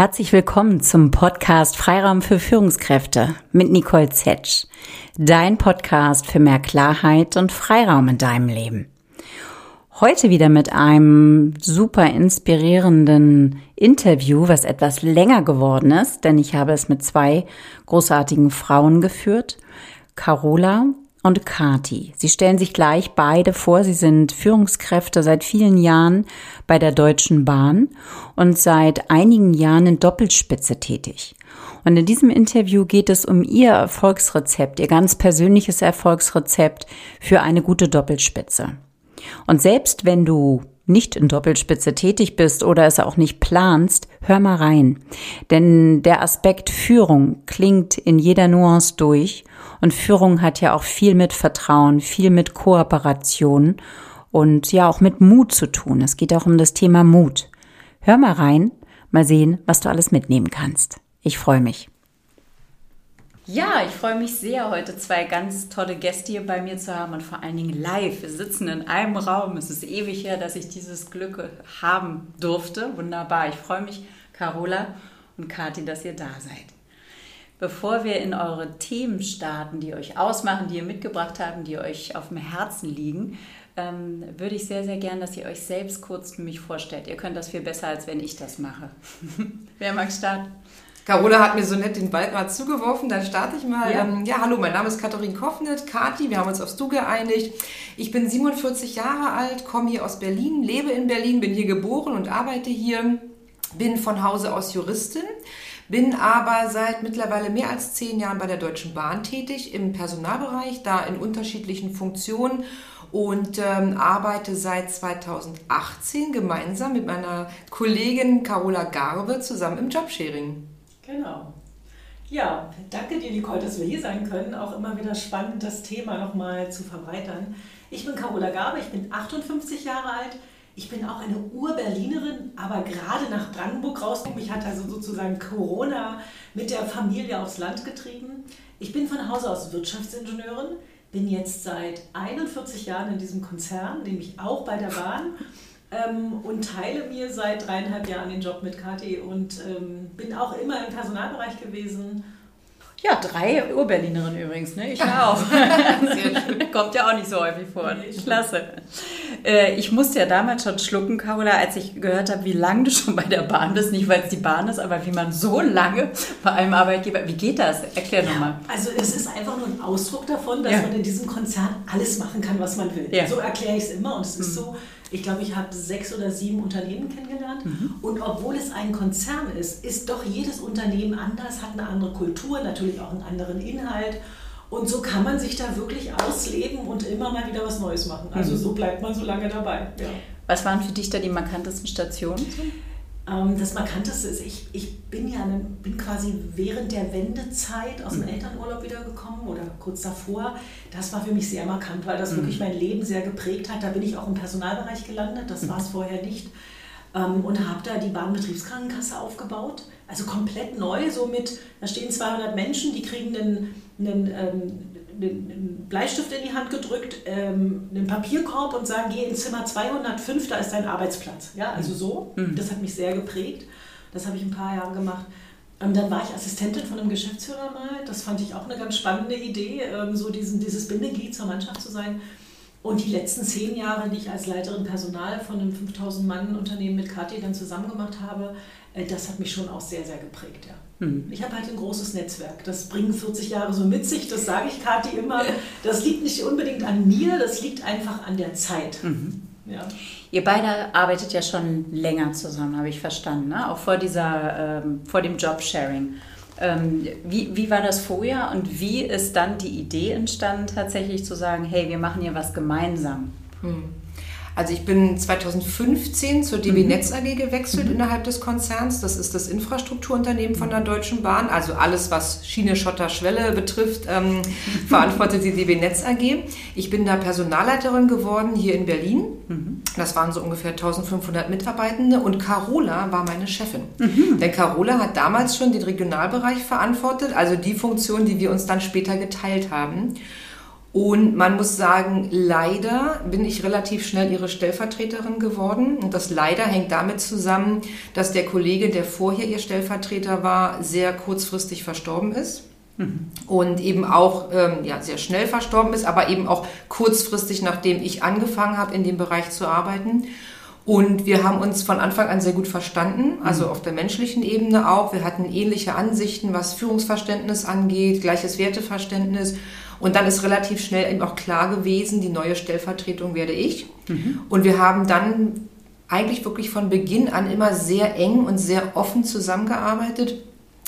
Herzlich willkommen zum Podcast Freiraum für Führungskräfte mit Nicole Zetsch. Dein Podcast für mehr Klarheit und Freiraum in deinem Leben. Heute wieder mit einem super inspirierenden Interview, was etwas länger geworden ist, denn ich habe es mit zwei großartigen Frauen geführt. Carola und Kati. Sie stellen sich gleich beide vor. Sie sind Führungskräfte seit vielen Jahren bei der Deutschen Bahn und seit einigen Jahren in Doppelspitze tätig. Und in diesem Interview geht es um ihr Erfolgsrezept, ihr ganz persönliches Erfolgsrezept für eine gute Doppelspitze. Und selbst wenn du nicht in Doppelspitze tätig bist oder es auch nicht planst, hör mal rein. Denn der Aspekt Führung klingt in jeder Nuance durch und Führung hat ja auch viel mit Vertrauen, viel mit Kooperation und ja auch mit Mut zu tun. Es geht auch um das Thema Mut. Hör mal rein, mal sehen, was du alles mitnehmen kannst. Ich freue mich. Ja, ich freue mich sehr, heute zwei ganz tolle Gäste hier bei mir zu haben und vor allen Dingen live. Wir sitzen in einem Raum. Es ist ewig her, dass ich dieses Glück haben durfte. Wunderbar. Ich freue mich, Carola und Kathi, dass ihr da seid. Bevor wir in eure Themen starten, die euch ausmachen, die ihr mitgebracht habt, die euch auf dem Herzen liegen, ähm, würde ich sehr, sehr gern, dass ihr euch selbst kurz für mich vorstellt. Ihr könnt das viel besser, als wenn ich das mache. Wer mag starten? Carola hat mir so nett den Ball gerade zugeworfen, dann starte ich mal. Ja. Ähm, ja, hallo, mein Name ist Katharin Koffnet, Kati, wir haben uns aufs Du geeinigt. Ich bin 47 Jahre alt, komme hier aus Berlin, lebe in Berlin, bin hier geboren und arbeite hier, bin von Hause aus Juristin bin aber seit mittlerweile mehr als zehn Jahren bei der Deutschen Bahn tätig im Personalbereich, da in unterschiedlichen Funktionen und ähm, arbeite seit 2018 gemeinsam mit meiner Kollegin Carola Garbe zusammen im Jobsharing. Genau. Ja, danke dir, Nicole, dass wir hier sein können. Auch immer wieder spannend, das Thema nochmal zu verbreitern. Ich bin Carola Garbe, ich bin 58 Jahre alt, ich bin auch eine Ur-Berlinerin, aber gerade nach Brandenburg rausgekommen. Mich hat also sozusagen Corona mit der Familie aufs Land getrieben. Ich bin von Hause aus Wirtschaftsingenieurin, bin jetzt seit 41 Jahren in diesem Konzern, nämlich auch bei der Bahn. Ähm, und teile mir seit dreieinhalb Jahren den Job mit Kathi und ähm, bin auch immer im Personalbereich gewesen ja, drei Urberlinerinnen übrigens, ne? Ich auch. Kommt ja auch nicht so häufig vor. Nee, Klasse. Äh, ich musste ja damals schon schlucken, Carola, als ich gehört habe, wie lange du schon bei der Bahn bist. Nicht, weil es die Bahn ist, aber wie man so lange bei einem Arbeitgeber. Wie geht das? Erklär ja, nochmal. Also, es ist einfach nur ein Ausdruck davon, dass ja. man in diesem Konzern alles machen kann, was man will. Ja. So erkläre ich es immer und es ist mhm. so ich glaube, ich habe sechs oder sieben Unternehmen kennengelernt. Mhm. Und obwohl es ein Konzern ist, ist doch jedes Unternehmen anders, hat eine andere Kultur, natürlich auch einen anderen Inhalt. Und so kann man sich da wirklich ausleben und immer mal wieder was Neues machen. Also mhm. so bleibt man so lange dabei. Ja. Was waren für dich da die markantesten Stationen? Ähm, das Markanteste ist, ich, ich bin ja bin quasi während der Wendezeit aus dem mhm. Elternurlaub wiedergekommen oder kurz davor. Das war für mich sehr markant, weil das mhm. wirklich mein Leben sehr geprägt hat. Da bin ich auch im Personalbereich gelandet, das mhm. war es vorher nicht. Ähm, und habe da die Bahnbetriebskrankenkasse aufgebaut. Also komplett neu, so mit, da stehen 200 Menschen, die kriegen einen, einen ähm, einen Bleistift in die Hand gedrückt, ähm, einen Papierkorb und sagen, geh ins Zimmer 205, da ist dein Arbeitsplatz. Ja, also so. Mhm. Das hat mich sehr geprägt. Das habe ich ein paar Jahre gemacht. Und dann war ich Assistentin von einem Geschäftsführer mal. Das fand ich auch eine ganz spannende Idee, ähm, so diesen, dieses Bindeglied zur Mannschaft zu sein. Und die letzten zehn Jahre, die ich als Leiterin Personal von einem 5000-Mann-Unternehmen mit Kathi dann zusammen gemacht habe, äh, das hat mich schon auch sehr, sehr geprägt. Ja. Mhm. Ich habe halt ein großes Netzwerk. Das bringen 40 Jahre so mit sich. Das sage ich Kathi immer. Das liegt nicht unbedingt an mir, das liegt einfach an der Zeit. Mhm. Ja. Ihr beide arbeitet ja schon länger zusammen, habe ich verstanden, ne? auch vor, dieser, ähm, vor dem Jobsharing. Ähm, wie, wie war das vorher und wie ist dann die Idee entstanden, tatsächlich zu sagen, hey, wir machen hier was gemeinsam? Hm. Also ich bin 2015 zur DB mhm. Netz AG gewechselt mhm. innerhalb des Konzerns. Das ist das Infrastrukturunternehmen von der Deutschen Bahn. Also alles, was Schiene, Schotter, Schwelle betrifft, ähm, verantwortet die DB Netz AG. Ich bin da Personalleiterin geworden hier in Berlin. Mhm. Das waren so ungefähr 1500 Mitarbeitende und Carola war meine Chefin. Mhm. Denn Carola hat damals schon den Regionalbereich verantwortet, also die Funktion, die wir uns dann später geteilt haben. Und man muss sagen, leider bin ich relativ schnell ihre Stellvertreterin geworden. Und das leider hängt damit zusammen, dass der Kollege, der vorher ihr Stellvertreter war, sehr kurzfristig verstorben ist. Mhm. Und eben auch ähm, ja, sehr schnell verstorben ist, aber eben auch kurzfristig, nachdem ich angefangen habe, in dem Bereich zu arbeiten. Und wir haben uns von Anfang an sehr gut verstanden, also mhm. auf der menschlichen Ebene auch. Wir hatten ähnliche Ansichten, was Führungsverständnis angeht, gleiches Werteverständnis. Und dann ist relativ schnell eben auch klar gewesen, die neue Stellvertretung werde ich. Mhm. Und wir haben dann eigentlich wirklich von Beginn an immer sehr eng und sehr offen zusammengearbeitet,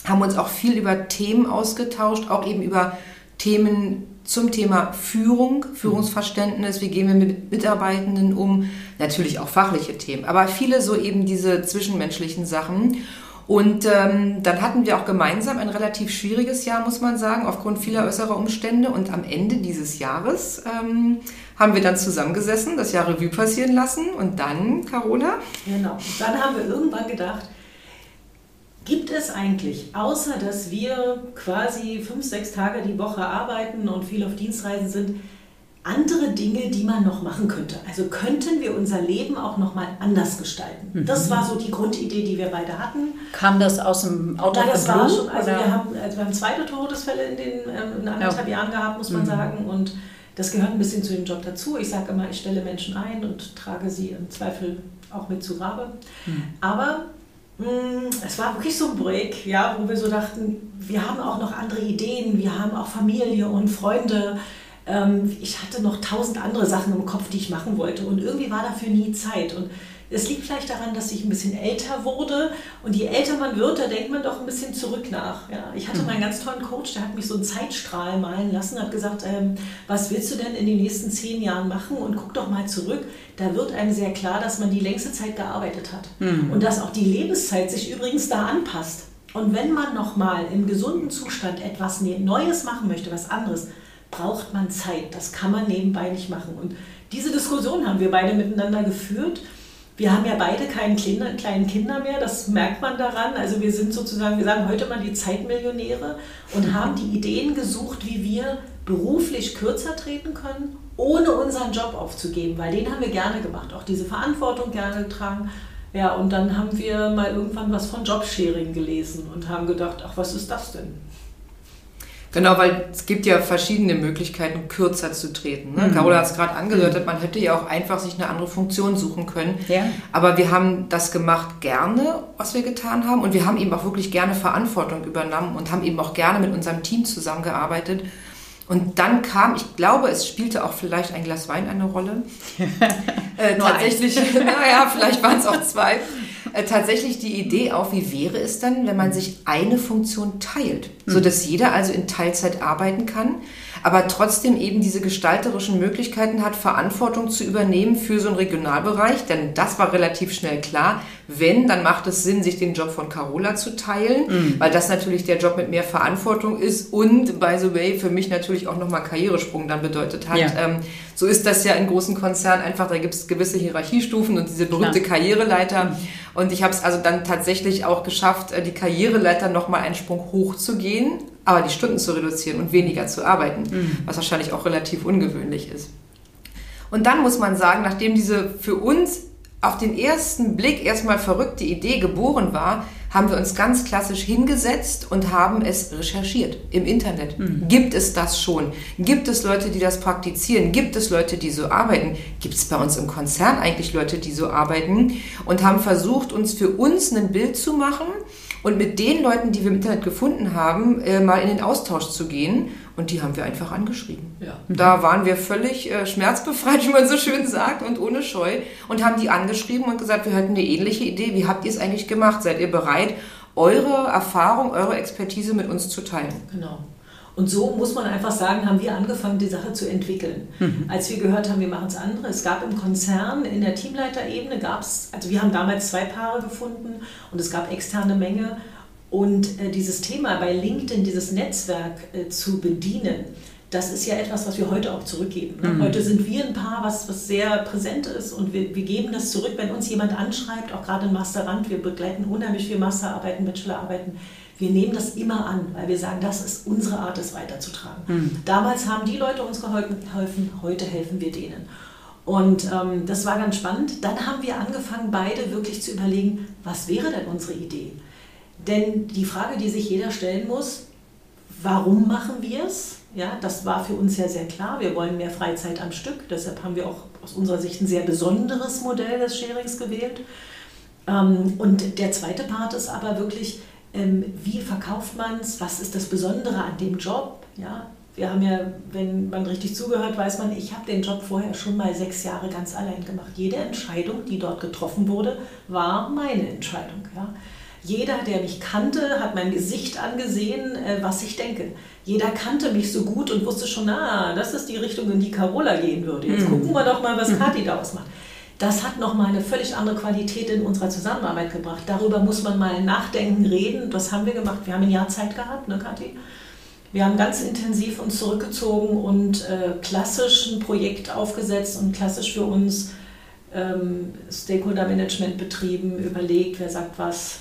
haben uns auch viel über Themen ausgetauscht, auch eben über Themen zum Thema Führung, Führungsverständnis, wie gehen wir mit Mitarbeitenden um, natürlich auch fachliche Themen, aber viele so eben diese zwischenmenschlichen Sachen. Und ähm, dann hatten wir auch gemeinsam ein relativ schwieriges Jahr, muss man sagen, aufgrund vieler äußerer Umstände. Und am Ende dieses Jahres ähm, haben wir dann zusammengesessen, das Jahr Revue passieren lassen. Und dann, Carola? Genau. Dann haben wir irgendwann gedacht, Gibt es eigentlich, außer dass wir quasi fünf, sechs Tage die Woche arbeiten und viel auf Dienstreisen sind, andere Dinge, die man noch machen könnte. Also könnten wir unser Leben auch noch mal anders gestalten. Mhm. Das war so die Grundidee, die wir beide hatten. Kam das aus dem Auto? Ja, das war schon. Also wir haben, also wir haben zweite Todesfälle in den ähm, in anderthalb ja. Jahren gehabt, muss man mhm. sagen. Und das gehört ein bisschen zu dem Job dazu. Ich sage immer, ich stelle Menschen ein und trage sie im Zweifel auch mit zu Grabe. Mhm. Aber mm, es war wirklich so ein Break, ja, wo wir so dachten, wir haben auch noch andere Ideen, wir haben auch Familie und Freunde ähm, ich hatte noch tausend andere Sachen im Kopf, die ich machen wollte und irgendwie war dafür nie Zeit. Und es liegt vielleicht daran, dass ich ein bisschen älter wurde und je älter man wird, da denkt man doch ein bisschen zurück nach. Ja, ich hatte mhm. mal einen ganz tollen Coach, der hat mich so einen Zeitstrahl malen lassen, hat gesagt, ähm, was willst du denn in den nächsten zehn Jahren machen und guck doch mal zurück. Da wird einem sehr klar, dass man die längste Zeit gearbeitet hat mhm. und dass auch die Lebenszeit sich übrigens da anpasst. Und wenn man nochmal im gesunden Zustand etwas ne-, Neues machen möchte, was anderes, braucht man Zeit. Das kann man nebenbei nicht machen. Und diese Diskussion haben wir beide miteinander geführt. Wir haben ja beide keine kleinen Kinder mehr, das merkt man daran. Also wir sind sozusagen, wir sagen heute mal die Zeitmillionäre und haben die Ideen gesucht, wie wir beruflich kürzer treten können, ohne unseren Job aufzugeben, weil den haben wir gerne gemacht, auch diese Verantwortung gerne getragen. Ja, und dann haben wir mal irgendwann was von Jobsharing gelesen und haben gedacht, ach, was ist das denn? Genau, weil es gibt ja verschiedene Möglichkeiten, kürzer zu treten. Ne? Mhm. Carola hat es gerade angedeutet, man hätte ja auch einfach sich eine andere Funktion suchen können. Ja. Aber wir haben das gemacht gerne, was wir getan haben. Und wir haben eben auch wirklich gerne Verantwortung übernommen und haben eben auch gerne mit unserem Team zusammengearbeitet. Und dann kam, ich glaube, es spielte auch vielleicht ein Glas Wein eine Rolle. äh, tatsächlich, naja, vielleicht waren es auch zwei. Äh, tatsächlich die Idee auf, wie wäre es dann, wenn man sich eine Funktion teilt, so dass jeder also in Teilzeit arbeiten kann, aber trotzdem eben diese gestalterischen Möglichkeiten hat, Verantwortung zu übernehmen für so einen Regionalbereich, denn das war relativ schnell klar. Wenn, dann macht es Sinn, sich den Job von Carola zu teilen, mhm. weil das natürlich der Job mit mehr Verantwortung ist und, by the way, für mich natürlich auch nochmal Karrieresprung dann bedeutet hat. Ja. Ähm, so ist das ja in großen Konzernen einfach, da gibt es gewisse Hierarchiestufen und diese berühmte Klar. Karriereleiter. Mhm. Und ich habe es also dann tatsächlich auch geschafft, äh, die Karriereleiter nochmal einen Sprung hoch zu gehen, aber die Stunden zu reduzieren und weniger zu arbeiten, mhm. was wahrscheinlich auch relativ ungewöhnlich ist. Und dann muss man sagen, nachdem diese für uns auf den ersten Blick erstmal verrückte Idee geboren war, haben wir uns ganz klassisch hingesetzt und haben es recherchiert im Internet. Mhm. Gibt es das schon? Gibt es Leute, die das praktizieren? Gibt es Leute, die so arbeiten? Gibt es bei uns im Konzern eigentlich Leute, die so arbeiten? Und haben versucht, uns für uns ein Bild zu machen und mit den Leuten, die wir im Internet gefunden haben, äh, mal in den Austausch zu gehen und die haben wir einfach angeschrieben. Ja. Da waren wir völlig äh, schmerzbefreit, wie man so schön sagt, und ohne Scheu. Und haben die angeschrieben und gesagt, wir hätten eine ähnliche Idee. Wie habt ihr es eigentlich gemacht? Seid ihr bereit, eure Erfahrung, eure Expertise mit uns zu teilen? Genau. Und so muss man einfach sagen, haben wir angefangen, die Sache zu entwickeln. Mhm. Als wir gehört haben, wir machen es andere. Es gab im Konzern, in der Teamleiterebene gab es, also wir haben damals zwei Paare gefunden und es gab externe Menge und äh, dieses Thema bei LinkedIn, dieses Netzwerk äh, zu bedienen, das ist ja etwas, was wir heute auch zurückgeben. Ne? Mhm. Heute sind wir ein Paar, was, was sehr präsent ist und wir, wir geben das zurück, wenn uns jemand anschreibt, auch gerade in Masterrand, wir begleiten unheimlich viel Masterarbeiten, Bachelorarbeiten, wir nehmen das immer an, weil wir sagen, das ist unsere Art, es weiterzutragen. Mhm. Damals haben die Leute uns geholfen, heute helfen wir denen. Und ähm, das war ganz spannend. Dann haben wir angefangen, beide wirklich zu überlegen, was wäre denn unsere Idee? Denn die Frage, die sich jeder stellen muss, warum machen wir es? Ja, das war für uns ja sehr klar. Wir wollen mehr Freizeit am Stück. Deshalb haben wir auch aus unserer Sicht ein sehr besonderes Modell des Sharings gewählt. Ähm, und der zweite Part ist aber wirklich, ähm, wie verkauft man es? Was ist das Besondere an dem Job? Ja, wir haben ja, wenn man richtig zugehört, weiß man, ich habe den Job vorher schon mal sechs Jahre ganz allein gemacht. Jede Entscheidung, die dort getroffen wurde, war meine Entscheidung. Ja. Jeder, der mich kannte, hat mein Gesicht angesehen, äh, was ich denke. Jeder kannte mich so gut und wusste schon, ah, das ist die Richtung, in die Carola gehen würde. Jetzt mhm. gucken wir doch mal, was mhm. Kathi daraus macht. Das hat nochmal eine völlig andere Qualität in unserer Zusammenarbeit gebracht. Darüber muss man mal nachdenken, reden. Das haben wir gemacht. Wir haben ein Jahr Zeit gehabt, ne, Kathi? Wir haben ganz intensiv uns zurückgezogen und äh, klassisch ein Projekt aufgesetzt und klassisch für uns ähm, Stakeholder Management betrieben, überlegt, wer sagt was.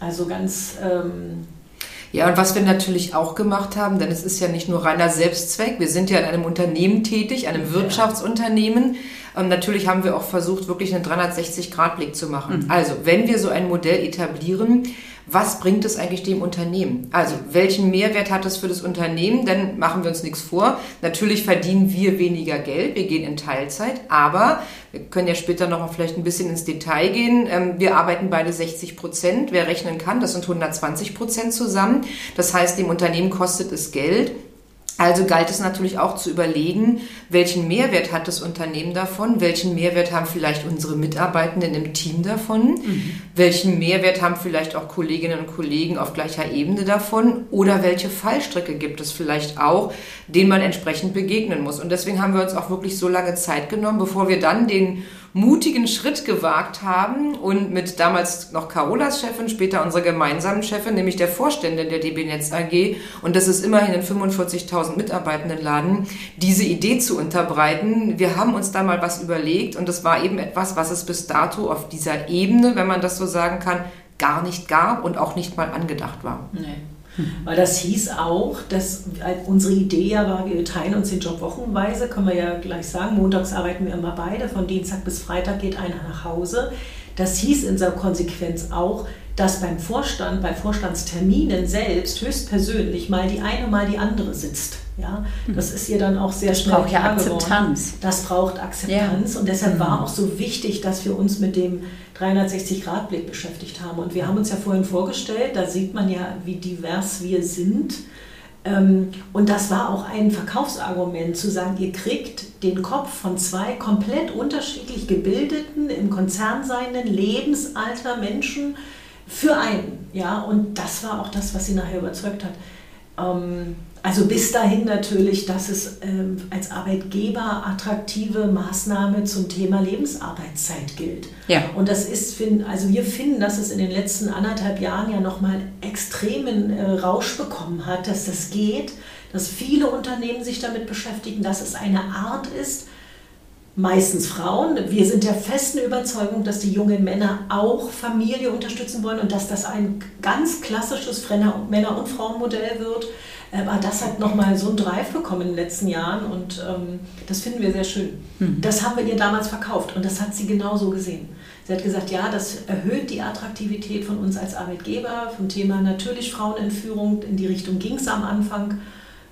Also ganz. Ähm, ja, und was wir natürlich auch gemacht haben, denn es ist ja nicht nur reiner Selbstzweck, wir sind ja in einem Unternehmen tätig, einem Wirtschaftsunternehmen. Und natürlich haben wir auch versucht, wirklich einen 360-Grad-Blick zu machen. Mhm. Also, wenn wir so ein Modell etablieren, was bringt es eigentlich dem Unternehmen? Also welchen Mehrwert hat es für das Unternehmen? Dann machen wir uns nichts vor. Natürlich verdienen wir weniger Geld, wir gehen in Teilzeit, aber wir können ja später noch mal vielleicht ein bisschen ins Detail gehen. Ähm, wir arbeiten beide 60 Prozent. Wer rechnen kann, das sind 120 Prozent zusammen. Das heißt, dem Unternehmen kostet es Geld. Also galt es natürlich auch zu überlegen, welchen Mehrwert hat das Unternehmen davon, welchen Mehrwert haben vielleicht unsere Mitarbeitenden im Team davon, mhm. welchen Mehrwert haben vielleicht auch Kolleginnen und Kollegen auf gleicher Ebene davon oder welche Fallstricke gibt es vielleicht auch, denen man entsprechend begegnen muss. Und deswegen haben wir uns auch wirklich so lange Zeit genommen, bevor wir dann den mutigen Schritt gewagt haben und mit damals noch Carolas Chefin, später unserer gemeinsamen Chefin, nämlich der Vorständin der DB Netz AG, und das ist immerhin ein 45.000 Mitarbeitenden Laden, diese Idee zu unterbreiten. Wir haben uns da mal was überlegt und das war eben etwas, was es bis dato auf dieser Ebene, wenn man das so sagen kann, gar nicht gab und auch nicht mal angedacht war. Nee. Weil das hieß auch, dass unsere Idee ja war, wir teilen uns den Job wochenweise, können wir ja gleich sagen. Montags arbeiten wir immer beide, von Dienstag bis Freitag geht einer nach Hause. Das hieß in seiner Konsequenz auch, dass beim Vorstand, bei Vorstandsterminen selbst höchstpersönlich mal die eine, mal die andere sitzt. Ja, hm. das ist ihr dann auch sehr das schnell braucht ja Akzeptanz. Geworden. Das braucht Akzeptanz ja. und deshalb war auch so wichtig, dass wir uns mit dem 360-Grad-Blick beschäftigt haben. Und wir haben uns ja vorhin vorgestellt, da sieht man ja, wie divers wir sind. Ähm, und das war auch ein Verkaufsargument, zu sagen, ihr kriegt den Kopf von zwei komplett unterschiedlich gebildeten, im Konzern seienden Lebensalter Menschen für einen. Ja, und das war auch das, was sie nachher überzeugt hat. Also bis dahin natürlich, dass es ähm, als Arbeitgeber attraktive Maßnahme zum Thema Lebensarbeitszeit gilt. Ja. Und das ist, also wir finden, dass es in den letzten anderthalb Jahren ja nochmal extremen äh, Rausch bekommen hat, dass das geht, dass viele Unternehmen sich damit beschäftigen, dass es eine Art ist, meistens Frauen. Wir sind der festen Überzeugung, dass die jungen Männer auch Familie unterstützen wollen und dass das ein ganz klassisches Männer- und Frauenmodell wird. Aber das hat nochmal so einen Drive bekommen in den letzten Jahren und ähm, das finden wir sehr schön. Mhm. Das haben wir ihr damals verkauft und das hat sie genauso gesehen. Sie hat gesagt, ja, das erhöht die Attraktivität von uns als Arbeitgeber, vom Thema natürlich Frauenentführung. In die Richtung ging es am Anfang.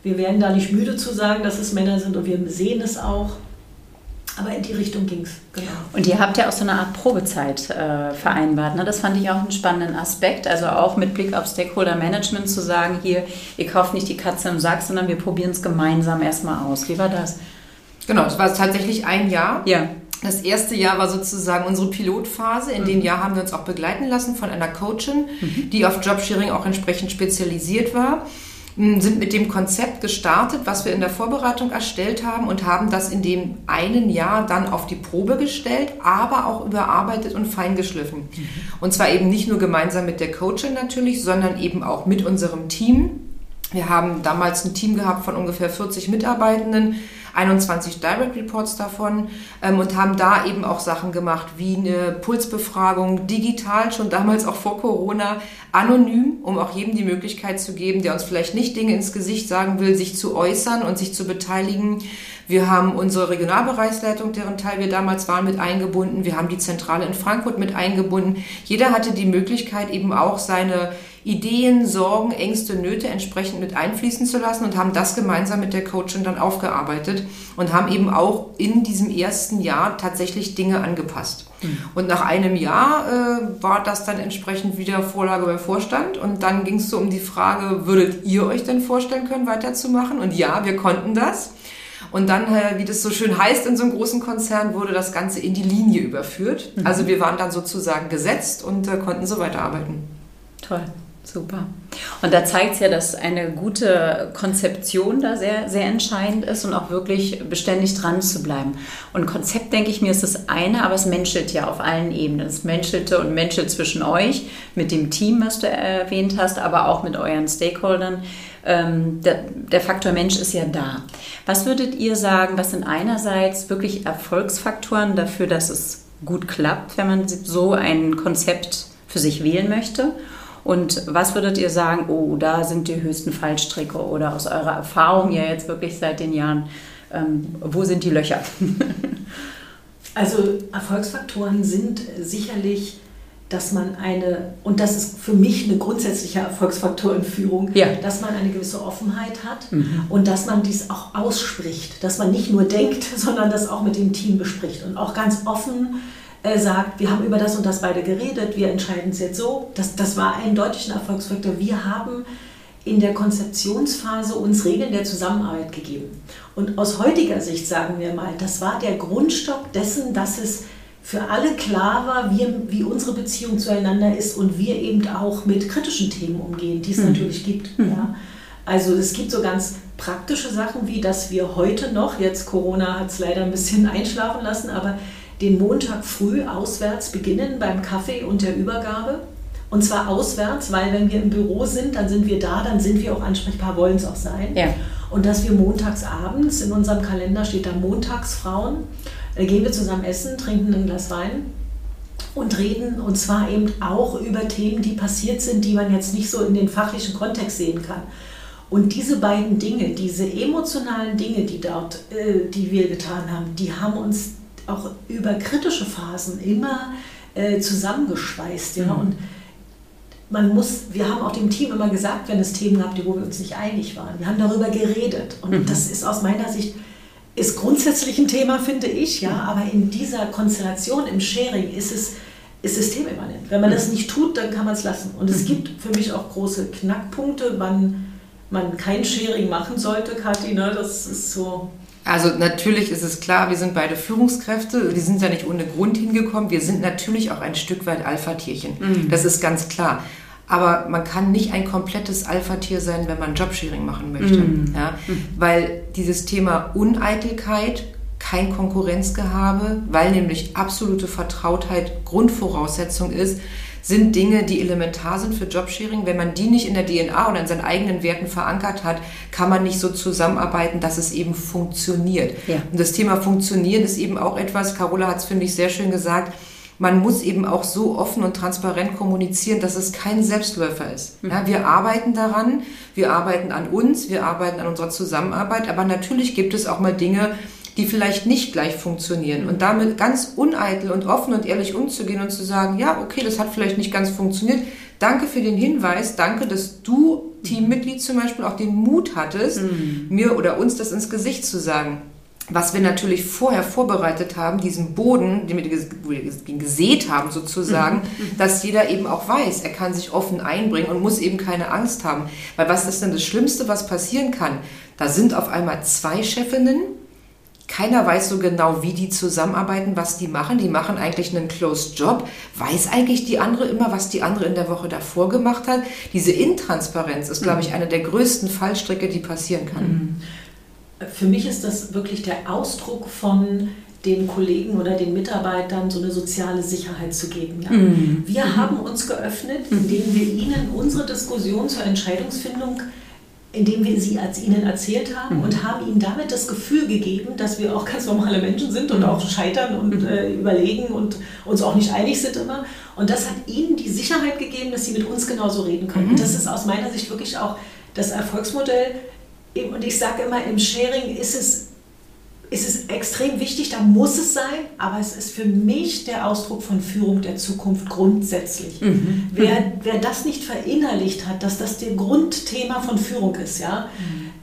Wir werden da nicht müde zu sagen, dass es Männer sind und wir sehen es auch. Aber in die Richtung ging es, genau. Und ihr habt ja auch so eine Art Probezeit äh, vereinbart. Ne? Das fand ich auch einen spannenden Aspekt. Also auch mit Blick auf Stakeholder Management zu sagen, hier, ihr kauft nicht die Katze im Sack, sondern wir probieren es gemeinsam erstmal aus. Wie war das? Genau, es war tatsächlich ein Jahr. Ja. Das erste Jahr war sozusagen unsere Pilotphase. In mhm. dem Jahr haben wir uns auch begleiten lassen von einer Coachin, mhm. die auf Jobsharing auch entsprechend spezialisiert war sind mit dem Konzept gestartet, was wir in der Vorbereitung erstellt haben und haben das in dem einen Jahr dann auf die Probe gestellt, aber auch überarbeitet und feingeschliffen. Mhm. Und zwar eben nicht nur gemeinsam mit der Coachin natürlich, sondern eben auch mit unserem Team. Wir haben damals ein Team gehabt von ungefähr 40 Mitarbeitenden, 21 Direct Reports davon ähm, und haben da eben auch Sachen gemacht wie eine Pulsbefragung digital, schon damals auch vor Corona, anonym, um auch jedem die Möglichkeit zu geben, der uns vielleicht nicht Dinge ins Gesicht sagen will, sich zu äußern und sich zu beteiligen. Wir haben unsere Regionalbereichsleitung, deren Teil wir damals waren, mit eingebunden. Wir haben die Zentrale in Frankfurt mit eingebunden. Jeder hatte die Möglichkeit, eben auch seine Ideen, Sorgen, Ängste, Nöte entsprechend mit einfließen zu lassen und haben das gemeinsam mit der Coachin dann aufgearbeitet und haben eben auch in diesem ersten Jahr tatsächlich Dinge angepasst. Mhm. Und nach einem Jahr äh, war das dann entsprechend wieder Vorlage beim Vorstand und dann ging es so um die Frage, würdet ihr euch denn vorstellen können, weiterzumachen? Und ja, wir konnten das. Und dann, äh, wie das so schön heißt in so einem großen Konzern, wurde das Ganze in die Linie überführt. Mhm. Also wir waren dann sozusagen gesetzt und äh, konnten so weiterarbeiten. Toll. Super. Und da zeigt es ja, dass eine gute Konzeption da sehr, sehr entscheidend ist und auch wirklich beständig dran zu bleiben. Und Konzept, denke ich mir, ist das eine, aber es menschelt ja auf allen Ebenen. Es menschelte und menschelt zwischen euch, mit dem Team, was du erwähnt hast, aber auch mit euren Stakeholdern. Ähm, der, der Faktor Mensch ist ja da. Was würdet ihr sagen, was sind einerseits wirklich Erfolgsfaktoren dafür, dass es gut klappt, wenn man so ein Konzept für sich wählen möchte? Und was würdet ihr sagen, oh, da sind die höchsten Fallstricke oder aus eurer Erfahrung ja jetzt wirklich seit den Jahren, ähm, wo sind die Löcher? also Erfolgsfaktoren sind sicherlich dass man eine, und das ist für mich eine grundsätzliche Erfolgsfaktor in Führung, ja. dass man eine gewisse Offenheit hat mhm. und dass man dies auch ausspricht, dass man nicht nur denkt, sondern das auch mit dem Team bespricht und auch ganz offen äh, sagt, wir haben über das und das beide geredet, wir entscheiden es jetzt so. Das, das war eindeutig ein Erfolgsfaktor. Wir haben in der Konzeptionsphase uns Regeln der Zusammenarbeit gegeben. Und aus heutiger Sicht sagen wir mal, das war der Grundstock dessen, dass es für alle klar war, wie, wie unsere Beziehung zueinander ist und wir eben auch mit kritischen Themen umgehen, die es mhm. natürlich gibt. Mhm. Ja. Also es gibt so ganz praktische Sachen, wie dass wir heute noch, jetzt Corona hat es leider ein bisschen einschlafen lassen, aber den Montag früh auswärts beginnen beim Kaffee und der Übergabe. Und zwar auswärts, weil wenn wir im Büro sind, dann sind wir da, dann sind wir auch ansprechbar, wollen es auch sein. Ja. Und dass wir montags abends, in unserem Kalender steht da Montagsfrauen, da gehen wir zusammen essen, trinken ein Glas Wein und reden und zwar eben auch über Themen, die passiert sind, die man jetzt nicht so in den fachlichen Kontext sehen kann. Und diese beiden Dinge, diese emotionalen Dinge, die dort, äh, die wir getan haben, die haben uns auch über kritische Phasen immer äh, zusammengeschweißt. Ja? Mhm. Und man muss, wir haben auch dem Team immer gesagt, wenn es Themen gab, wo wir uns nicht einig waren. Wir haben darüber geredet. Und mhm. das ist aus meiner Sicht ist grundsätzlich ein Thema, finde ich, ja, mhm. aber in dieser Konstellation im Sharing ist es ist systemimmanent. Wenn man das mhm. nicht tut, dann kann man es lassen. Und es mhm. gibt für mich auch große Knackpunkte, wann man kein Sharing machen sollte, Kathi. Ne? Das ist so also natürlich ist es klar, wir sind beide Führungskräfte, wir sind ja nicht ohne Grund hingekommen, wir sind natürlich auch ein Stück weit Alpha-Tierchen, mhm. das ist ganz klar. Aber man kann nicht ein komplettes Alpha-Tier sein, wenn man Jobsharing machen möchte. Mhm. Ja? Mhm. Weil dieses Thema Uneitelkeit, kein Konkurrenzgehabe, weil nämlich absolute Vertrautheit Grundvoraussetzung ist, sind Dinge, die elementar sind für Jobsharing. Wenn man die nicht in der DNA oder in seinen eigenen Werten verankert hat, kann man nicht so zusammenarbeiten, dass es eben funktioniert. Ja. Und das Thema Funktionieren ist eben auch etwas, Carola hat es, finde ich, sehr schön gesagt, man muss eben auch so offen und transparent kommunizieren, dass es kein Selbstläufer ist. Mhm. Ja, wir arbeiten daran, wir arbeiten an uns, wir arbeiten an unserer Zusammenarbeit, aber natürlich gibt es auch mal Dinge, die vielleicht nicht gleich funktionieren. Und damit ganz uneitel und offen und ehrlich umzugehen und zu sagen, ja, okay, das hat vielleicht nicht ganz funktioniert. Danke für den Hinweis. Danke, dass du, Teammitglied zum Beispiel, auch den Mut hattest, mhm. mir oder uns das ins Gesicht zu sagen. Was wir natürlich vorher vorbereitet haben, diesen Boden, den wir gesät haben sozusagen, mhm. dass jeder eben auch weiß, er kann sich offen einbringen und muss eben keine Angst haben. Weil was ist denn das Schlimmste, was passieren kann? Da sind auf einmal zwei Chefinnen, keiner weiß so genau, wie die zusammenarbeiten, was die machen. Die machen eigentlich einen Closed Job. Weiß eigentlich die andere immer, was die andere in der Woche davor gemacht hat? Diese Intransparenz ist, glaube ich, mhm. eine der größten Fallstricke, die passieren kann. Mhm. Für mich ist das wirklich der Ausdruck von den Kollegen oder den Mitarbeitern so eine soziale Sicherheit zu geben. Ja? Mhm. Wir mhm. haben uns geöffnet, indem wir ihnen unsere Diskussion zur Entscheidungsfindung indem wir sie als ihnen erzählt haben mhm. und haben ihnen damit das Gefühl gegeben, dass wir auch ganz normale Menschen sind und auch scheitern und mhm. äh, überlegen und uns auch nicht einig sind immer. Und das hat ihnen die Sicherheit gegeben, dass sie mit uns genauso reden können. Mhm. Das ist aus meiner Sicht wirklich auch das Erfolgsmodell. Und ich sage immer, im Sharing ist es ist es extrem wichtig, da muss es sein, aber es ist für mich der Ausdruck von Führung der Zukunft grundsätzlich. Mhm. Wer, wer das nicht verinnerlicht hat, dass das der Grundthema von Führung ist, ja,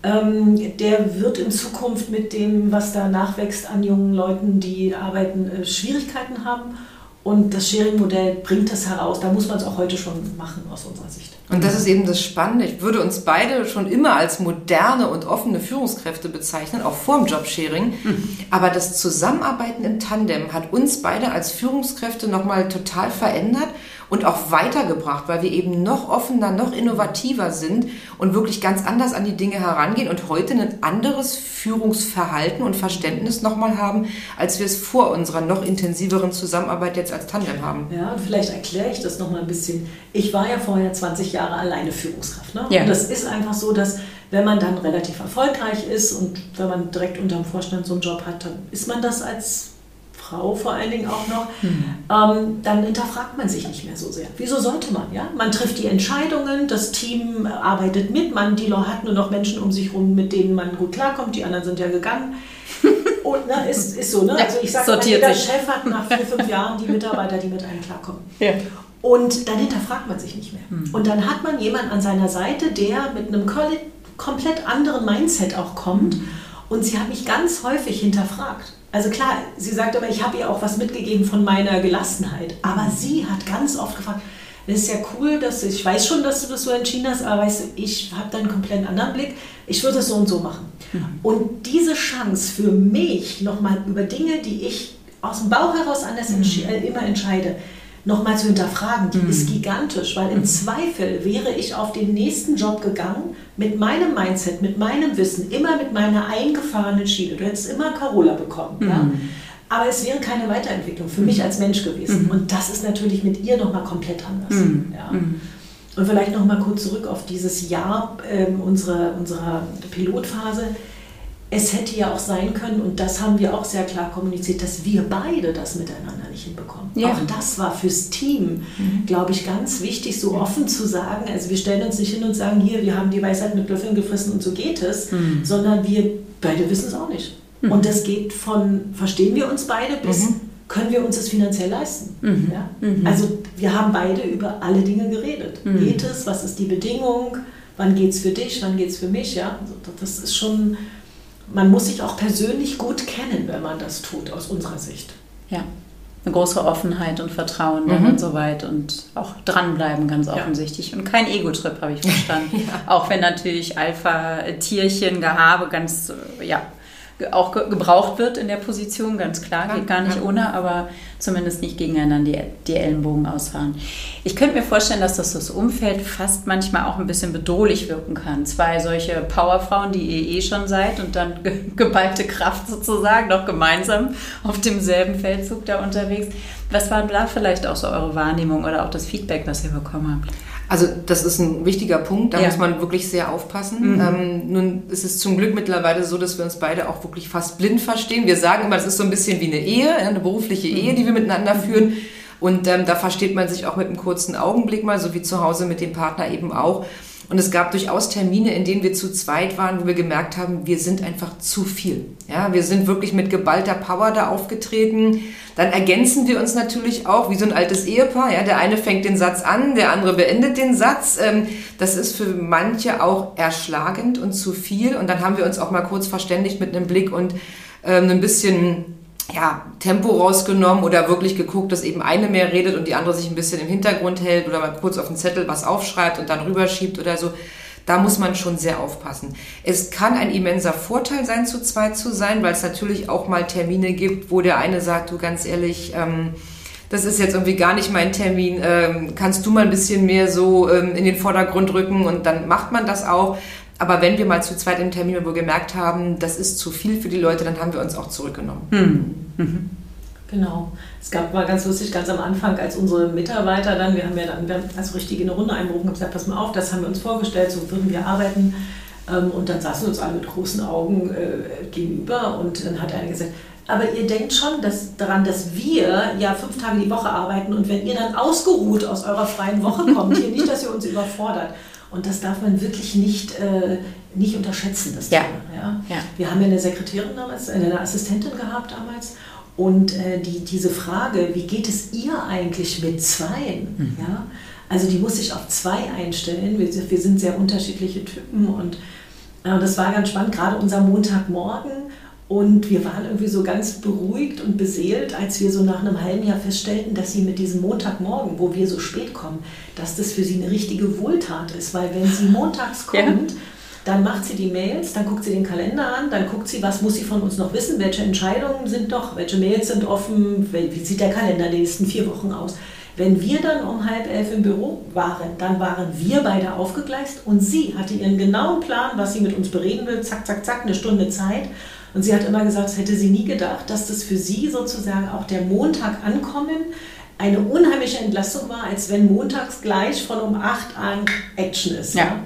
mhm. ähm, der wird in Zukunft mit dem, was da nachwächst an jungen Leuten, die arbeiten, äh, Schwierigkeiten haben. Und das Sharing-Modell bringt das heraus. Da muss man es auch heute schon machen, aus unserer Sicht. Und das ist eben das Spannende. Ich würde uns beide schon immer als moderne und offene Führungskräfte bezeichnen, auch vorm Jobsharing. Mhm. Aber das Zusammenarbeiten im Tandem hat uns beide als Führungskräfte nochmal total verändert und auch weitergebracht, weil wir eben noch offener, noch innovativer sind und wirklich ganz anders an die Dinge herangehen und heute ein anderes Führungsverhalten und Verständnis nochmal haben, als wir es vor unserer noch intensiveren Zusammenarbeit jetzt als Tandem haben. Ja, vielleicht erkläre ich das nochmal ein bisschen. Ich war ja vorher 20 Jahre alleine Führungskraft. Ne? Ja. Und das ist einfach so, dass wenn man dann relativ erfolgreich ist und wenn man direkt unter dem Vorstand so einen Job hat, dann ist man das als Frau vor allen Dingen auch noch, mhm. ähm, dann hinterfragt man sich nicht mehr so sehr. Wieso sollte man? Ja? Man trifft die Entscheidungen, das Team arbeitet mit, man die hat nur noch Menschen um sich herum, mit denen man gut klarkommt, die anderen sind ja gegangen. Und na, ist, ist so, ne? Also ich sage jeder sich. Chef hat nach vier, fünf Jahren die Mitarbeiter, die mit einem klarkommen. Ja. Und dann hinterfragt man sich nicht mehr. Mhm. Und dann hat man jemanden an seiner Seite, der mit einem komplett anderen Mindset auch kommt. Mhm. Und sie hat mich ganz häufig hinterfragt. Also klar, sie sagt aber, ich habe ihr auch was mitgegeben von meiner Gelassenheit. Aber sie hat ganz oft gefragt, das ist ja cool, dass ich weiß schon, dass du das so entschieden hast, aber weißt du, ich habe da einen komplett anderen Blick. Ich würde es so und so machen. Mhm. Und diese Chance für mich, nochmal über Dinge, die ich aus dem Bauch heraus anders mhm. äh, immer entscheide, nochmal zu hinterfragen, die mhm. ist gigantisch, weil im mhm. Zweifel wäre ich auf den nächsten Job gegangen mit meinem Mindset, mit meinem Wissen, immer mit meiner eingefahrenen Schiene. Du hättest immer Carola bekommen. Mhm. Ja? Aber es wäre keine Weiterentwicklung für mich als Mensch gewesen. Mhm. Und das ist natürlich mit ihr nochmal komplett anders. Mhm. Ja? Mhm. Und vielleicht nochmal kurz zurück auf dieses Jahr äh, unserer, unserer Pilotphase es hätte ja auch sein können, und das haben wir auch sehr klar kommuniziert, dass wir beide das miteinander nicht hinbekommen. Ja. Auch das war fürs Team, mhm. glaube ich, ganz wichtig, so offen zu sagen. Also wir stellen uns nicht hin und sagen, hier, wir haben die Weisheit mit Löffeln gefressen und so geht es, mhm. sondern wir beide wissen es auch nicht. Mhm. Und das geht von, verstehen wir uns beide, bis mhm. können wir uns das finanziell leisten. Mhm. Ja? Mhm. Also wir haben beide über alle Dinge geredet. Geht es, was ist die Bedingung, wann geht es für dich, wann geht es für mich. Ja? Also das ist schon man muss sich auch persönlich gut kennen, wenn man das tut, aus unserer Sicht. Ja, eine große Offenheit und Vertrauen mhm. und so weit und auch dranbleiben, ganz offensichtlich. Ja. Und kein Ego-Trip, habe ich verstanden. ja. Auch wenn natürlich Alpha-Tierchen, Gehabe ganz, ja, auch gebraucht wird in der Position, ganz klar, geht gar nicht ohne, aber zumindest nicht gegeneinander die, die Ellenbogen ausfahren. Ich könnte mir vorstellen, dass das das Umfeld fast manchmal auch ein bisschen bedrohlich wirken kann. Zwei solche Powerfrauen, die ihr eh schon seid und dann geballte Kraft sozusagen, noch gemeinsam auf demselben Feldzug da unterwegs. Was war da vielleicht auch so eure Wahrnehmung oder auch das Feedback, was ihr bekommen habt? Also das ist ein wichtiger Punkt, da ja. muss man wirklich sehr aufpassen. Mhm. Ähm, nun ist es zum Glück mittlerweile so, dass wir uns beide auch wirklich fast blind verstehen. Wir sagen immer, es ist so ein bisschen wie eine Ehe, eine berufliche mhm. Ehe, die wir miteinander führen. Und ähm, da versteht man sich auch mit einem kurzen Augenblick mal, so wie zu Hause mit dem Partner eben auch. Und es gab durchaus Termine, in denen wir zu zweit waren, wo wir gemerkt haben, wir sind einfach zu viel. Ja, wir sind wirklich mit geballter Power da aufgetreten. Dann ergänzen wir uns natürlich auch wie so ein altes Ehepaar. Ja, der eine fängt den Satz an, der andere beendet den Satz. Ähm, das ist für manche auch erschlagend und zu viel. Und dann haben wir uns auch mal kurz verständigt mit einem Blick und ähm, ein bisschen ja, Tempo rausgenommen oder wirklich geguckt, dass eben eine mehr redet und die andere sich ein bisschen im Hintergrund hält oder mal kurz auf den Zettel was aufschreibt und dann rüberschiebt oder so. Da muss man schon sehr aufpassen. Es kann ein immenser Vorteil sein, zu zweit zu sein, weil es natürlich auch mal Termine gibt, wo der eine sagt, du ganz ehrlich, ähm, das ist jetzt irgendwie gar nicht mein Termin, ähm, kannst du mal ein bisschen mehr so ähm, in den Vordergrund rücken und dann macht man das auch. Aber wenn wir mal zu zweit im Termin wo wir gemerkt haben, das ist zu viel für die Leute, dann haben wir uns auch zurückgenommen. Mhm. Mhm. Genau. Es gab mal ganz lustig, ganz am Anfang, als unsere Mitarbeiter dann, wir haben ja dann wir haben als richtige eine Runde einberufen und gesagt, pass mal auf, das haben wir uns vorgestellt, so würden wir arbeiten. Ähm, und dann saßen uns alle mit großen Augen äh, gegenüber und dann hat einer gesagt, aber ihr denkt schon dass, daran, dass wir ja fünf Tage die Woche arbeiten und wenn ihr dann ausgeruht aus eurer freien Woche kommt, hier nicht, dass ihr uns überfordert. Und das darf man wirklich nicht, äh, nicht unterschätzen, das ja. Thema. Ja? ja? Wir haben ja eine Sekretärin damals, eine Assistentin gehabt damals. Und äh, die, diese Frage, wie geht es ihr eigentlich mit Zweien? Mhm. Ja? Also die muss sich auf zwei einstellen. Wir, wir sind sehr unterschiedliche Typen und äh, das war ganz spannend, gerade unser Montagmorgen und wir waren irgendwie so ganz beruhigt und beseelt, als wir so nach einem halben Jahr feststellten, dass sie mit diesem Montagmorgen, wo wir so spät kommen, dass das für sie eine richtige Wohltat ist. Weil wenn sie montags kommt, ja. dann macht sie die Mails, dann guckt sie den Kalender an, dann guckt sie, was muss sie von uns noch wissen, welche Entscheidungen sind doch, welche Mails sind offen, wie sieht der Kalender die nächsten vier Wochen aus. Wenn wir dann um halb elf im Büro waren, dann waren wir beide aufgegleist und sie hatte ihren genauen Plan, was sie mit uns bereden will, zack, zack, zack, eine Stunde Zeit. Und sie hat immer gesagt, das hätte sie nie gedacht, dass das für sie sozusagen auch der Montag ankommen eine unheimliche Entlastung war, als wenn montags gleich von um 8 an Action ist. Ja. ja.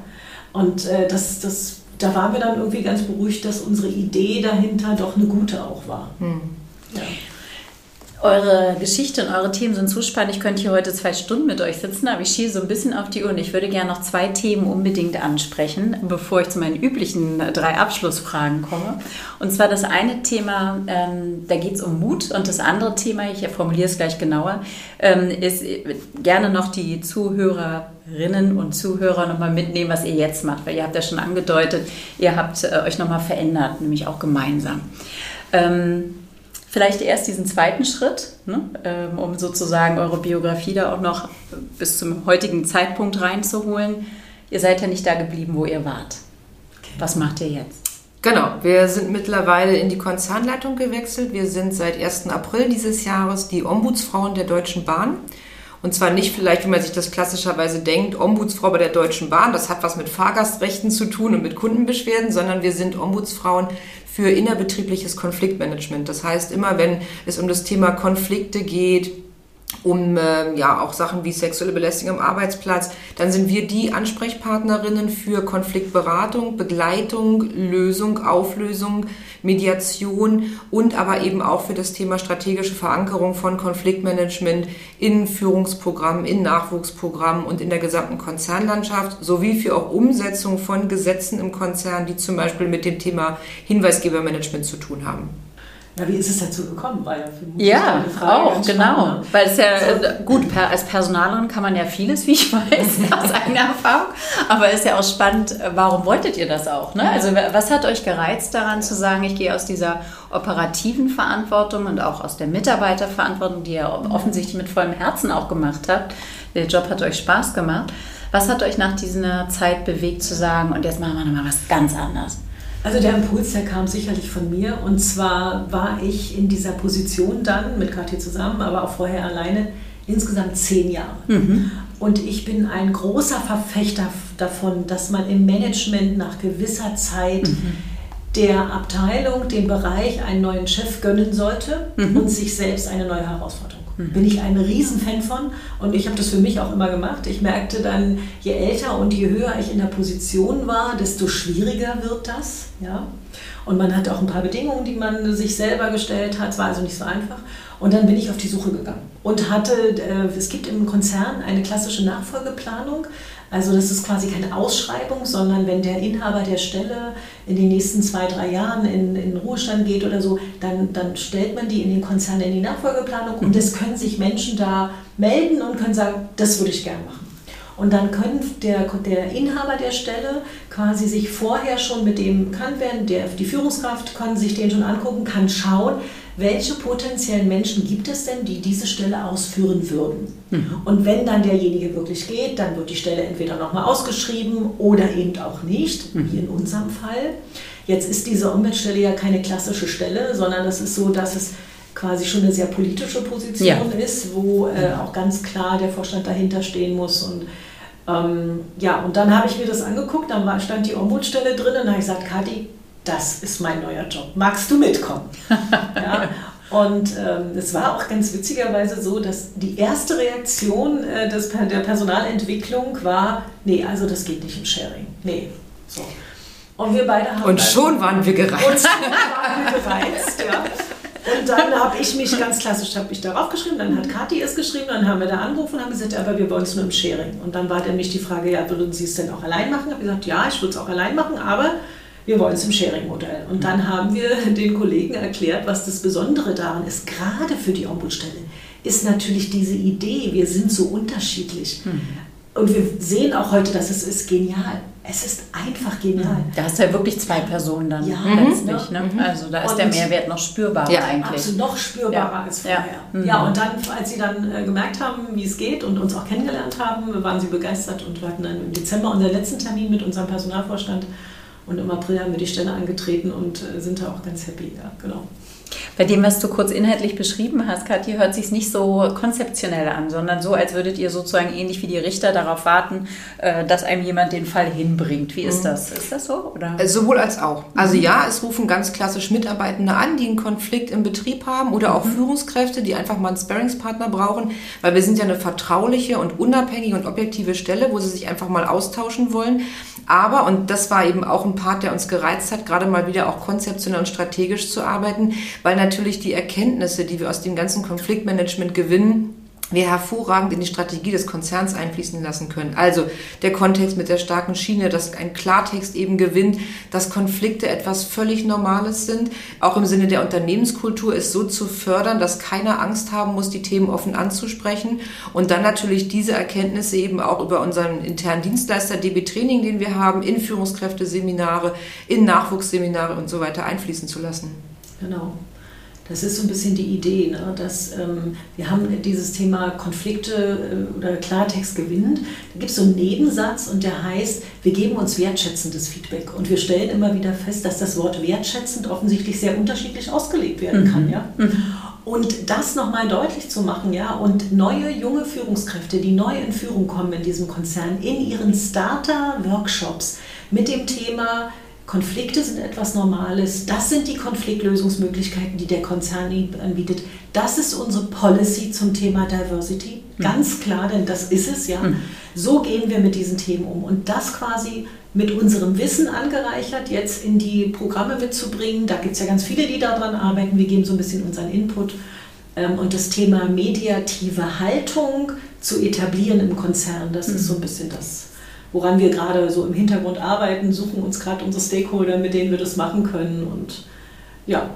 Und äh, das, das, da waren wir dann irgendwie ganz beruhigt, dass unsere Idee dahinter doch eine gute auch war. Hm. Ja. Eure Geschichte und eure Themen sind so spannend. Ich könnte hier heute zwei Stunden mit euch sitzen, aber ich schiele so ein bisschen auf die Uhr und ich würde gerne noch zwei Themen unbedingt ansprechen, bevor ich zu meinen üblichen drei Abschlussfragen komme. Und zwar das eine Thema, ähm, da geht es um Mut und das andere Thema, ich formuliere es gleich genauer, ähm, ist gerne noch die Zuhörerinnen und Zuhörer nochmal mitnehmen, was ihr jetzt macht, weil ihr habt ja schon angedeutet, ihr habt äh, euch nochmal verändert, nämlich auch gemeinsam. Ähm, vielleicht erst diesen zweiten Schritt, ne, ähm, um sozusagen eure Biografie da auch noch bis zum heutigen Zeitpunkt reinzuholen. Ihr seid ja nicht da geblieben, wo ihr wart. Was macht ihr jetzt? Genau, wir sind mittlerweile in die Konzernleitung gewechselt. Wir sind seit 1. April dieses Jahres die Ombudsfrauen der Deutschen Bahn. Und zwar nicht vielleicht, wie man sich das klassischerweise denkt, Ombudsfrau bei der Deutschen Bahn, das hat was mit Fahrgastrechten zu tun und mit Kundenbeschwerden, sondern wir sind Ombudsfrauen für innerbetriebliches Konfliktmanagement. Das heißt, immer wenn es um das Thema Konflikte geht, um äh, ja auch Sachen wie sexuelle Belästigung am Arbeitsplatz, dann sind wir die Ansprechpartnerinnen für Konfliktberatung, Begleitung, Lösung, Auflösung, Mediation und aber eben auch für das Thema strategische Verankerung von Konfliktmanagement in Führungsprogrammen, in Nachwuchsprogrammen und in der gesamten Konzernlandschaft, sowie für auch Umsetzung von Gesetzen im Konzern, die zum Beispiel mit dem Thema Hinweisgebermanagement zu tun haben. Ja, wie ist es dazu gekommen? War ja, ja auch, genau. Weil es ja, so. gut, per, als Personalerin kann man ja vieles, wie ich weiß, aus eigener Erfahrung. Aber es ist ja auch spannend, warum wolltet ihr das auch? Ne? Also was hat euch gereizt daran zu sagen, ich gehe aus dieser operativen Verantwortung und auch aus der Mitarbeiterverantwortung, die ihr offensichtlich mit vollem Herzen auch gemacht habt. Der Job hat euch Spaß gemacht. Was hat euch nach dieser Zeit bewegt zu sagen, und jetzt machen wir nochmal was ganz anderes? Also der Impuls, der kam sicherlich von mir. Und zwar war ich in dieser Position dann mit Kathi zusammen, aber auch vorher alleine, insgesamt zehn Jahre. Mhm. Und ich bin ein großer Verfechter davon, dass man im Management nach gewisser Zeit mhm. der Abteilung, dem Bereich einen neuen Chef gönnen sollte mhm. und sich selbst eine neue Herausforderung. Mhm. Bin ich ein Riesenfan von und ich habe das für mich auch immer gemacht. Ich merkte dann, je älter und je höher ich in der Position war, desto schwieriger wird das. Ja? Und man hatte auch ein paar Bedingungen, die man sich selber gestellt hat. Es war also nicht so einfach. Und dann bin ich auf die Suche gegangen und hatte, äh, es gibt im Konzern eine klassische Nachfolgeplanung. Also das ist quasi keine Ausschreibung, sondern wenn der Inhaber der Stelle in den nächsten zwei, drei Jahren in, in Ruhestand geht oder so, dann, dann stellt man die in den Konzern in die Nachfolgeplanung und es können sich Menschen da melden und können sagen, das würde ich gerne machen. Und dann können der, der Inhaber der Stelle quasi sich vorher schon mit dem bekannt werden, der, die Führungskraft kann sich den schon angucken, kann schauen, welche potenziellen Menschen gibt es denn, die diese Stelle ausführen würden. Mhm. Und wenn dann derjenige wirklich geht, dann wird die Stelle entweder nochmal ausgeschrieben oder eben auch nicht, mhm. wie in unserem Fall. Jetzt ist diese Ombudsstelle ja keine klassische Stelle, sondern es ist so, dass es quasi schon eine sehr politische Position ja. ist, wo äh, auch ganz klar der Vorstand dahinter stehen muss und ähm, ja, und dann habe ich mir das angeguckt, dann war, stand die Ombudsstelle drin und habe ich gesagt, Kathi, das ist mein neuer Job. Magst du mitkommen? ja. Und ähm, es war auch ganz witzigerweise so, dass die erste Reaktion äh, des, der Personalentwicklung war, nee, also das geht nicht im Sharing. Nee. So. Und wir beide haben. Und schon waren wir gereizt. Und schon waren wir gereizt, ja. Und dann habe ich mich ganz klassisch habe ich darauf geschrieben, dann hat Kathi es geschrieben, dann haben wir da angerufen und haben gesagt, aber wir wollen es nur im Sharing. Und dann war dann mich die Frage, ja, würden Sie es denn auch allein machen? Ich habe gesagt, ja, ich würde es auch allein machen, aber wir wollen es im Sharing-Modell. Und dann haben wir den Kollegen erklärt, was das Besondere daran ist, gerade für die Ombudsstelle, ist natürlich diese Idee, wir sind so unterschiedlich. Mhm. Und wir sehen auch heute, dass es ist genial. Es ist einfach genial. Da hast du ja wirklich zwei Personen dann ja, letztlich. Ne? Mhm. Also da ist und der Mehrwert noch spürbarer ja, eigentlich. Absolut noch spürbarer ja. als vorher. Ja. ja, und dann, als sie dann äh, gemerkt haben, wie es geht und uns auch kennengelernt haben, waren sie begeistert und wir hatten dann im Dezember unseren letzten Termin mit unserem Personalvorstand und im April haben wir die Stelle angetreten und äh, sind da auch ganz happy. Ja, genau. Bei dem, was du kurz inhaltlich beschrieben hast, Kathi, hört sich nicht so konzeptionell an, sondern so, als würdet ihr sozusagen ähnlich wie die Richter darauf warten, äh, dass einem jemand den Fall hinbringt. Wie ist mhm. das? Ist das so? Oder? Äh, sowohl als auch. Also mhm. ja, es rufen ganz klassisch Mitarbeitende an, die einen Konflikt im Betrieb haben oder auch mhm. Führungskräfte, die einfach mal einen Sparringspartner brauchen, weil wir sind ja eine vertrauliche und unabhängige und objektive Stelle, wo sie sich einfach mal austauschen wollen. Aber, und das war eben auch ein Part, der uns gereizt hat, gerade mal wieder auch konzeptionell und strategisch zu arbeiten, weil natürlich die Erkenntnisse, die wir aus dem ganzen Konfliktmanagement gewinnen, wir hervorragend in die Strategie des Konzerns einfließen lassen können. Also der Kontext mit der starken Schiene, dass ein Klartext eben gewinnt, dass Konflikte etwas völlig Normales sind, auch im Sinne der Unternehmenskultur ist so zu fördern, dass keiner Angst haben muss, die Themen offen anzusprechen und dann natürlich diese Erkenntnisse eben auch über unseren internen Dienstleister DB Training, den wir haben, in Führungskräfteseminare, in Nachwuchsseminare und so weiter einfließen zu lassen. Genau. Das ist so ein bisschen die Idee, ne? dass ähm, wir haben dieses Thema Konflikte äh, oder Klartext gewinnend. Da gibt es so einen Nebensatz und der heißt, wir geben uns wertschätzendes Feedback. Und wir stellen immer wieder fest, dass das Wort wertschätzend offensichtlich sehr unterschiedlich ausgelegt werden mhm. kann. Ja? Mhm. Und das nochmal deutlich zu machen, ja, und neue junge Führungskräfte, die neu in Führung kommen in diesem Konzern, in ihren Starter-Workshops mit dem Thema Konflikte sind etwas Normales. Das sind die Konfliktlösungsmöglichkeiten, die der Konzern anbietet. Das ist unsere Policy zum Thema Diversity. Mhm. Ganz klar, denn das ist es, ja. Mhm. So gehen wir mit diesen Themen um. Und das quasi mit unserem Wissen angereichert, jetzt in die Programme mitzubringen. Da gibt es ja ganz viele, die daran arbeiten. Wir geben so ein bisschen unseren Input. Ähm, und das Thema mediative Haltung zu etablieren im Konzern, das ist so ein bisschen das woran wir gerade so im Hintergrund arbeiten, suchen uns gerade unsere Stakeholder, mit denen wir das machen können und ja.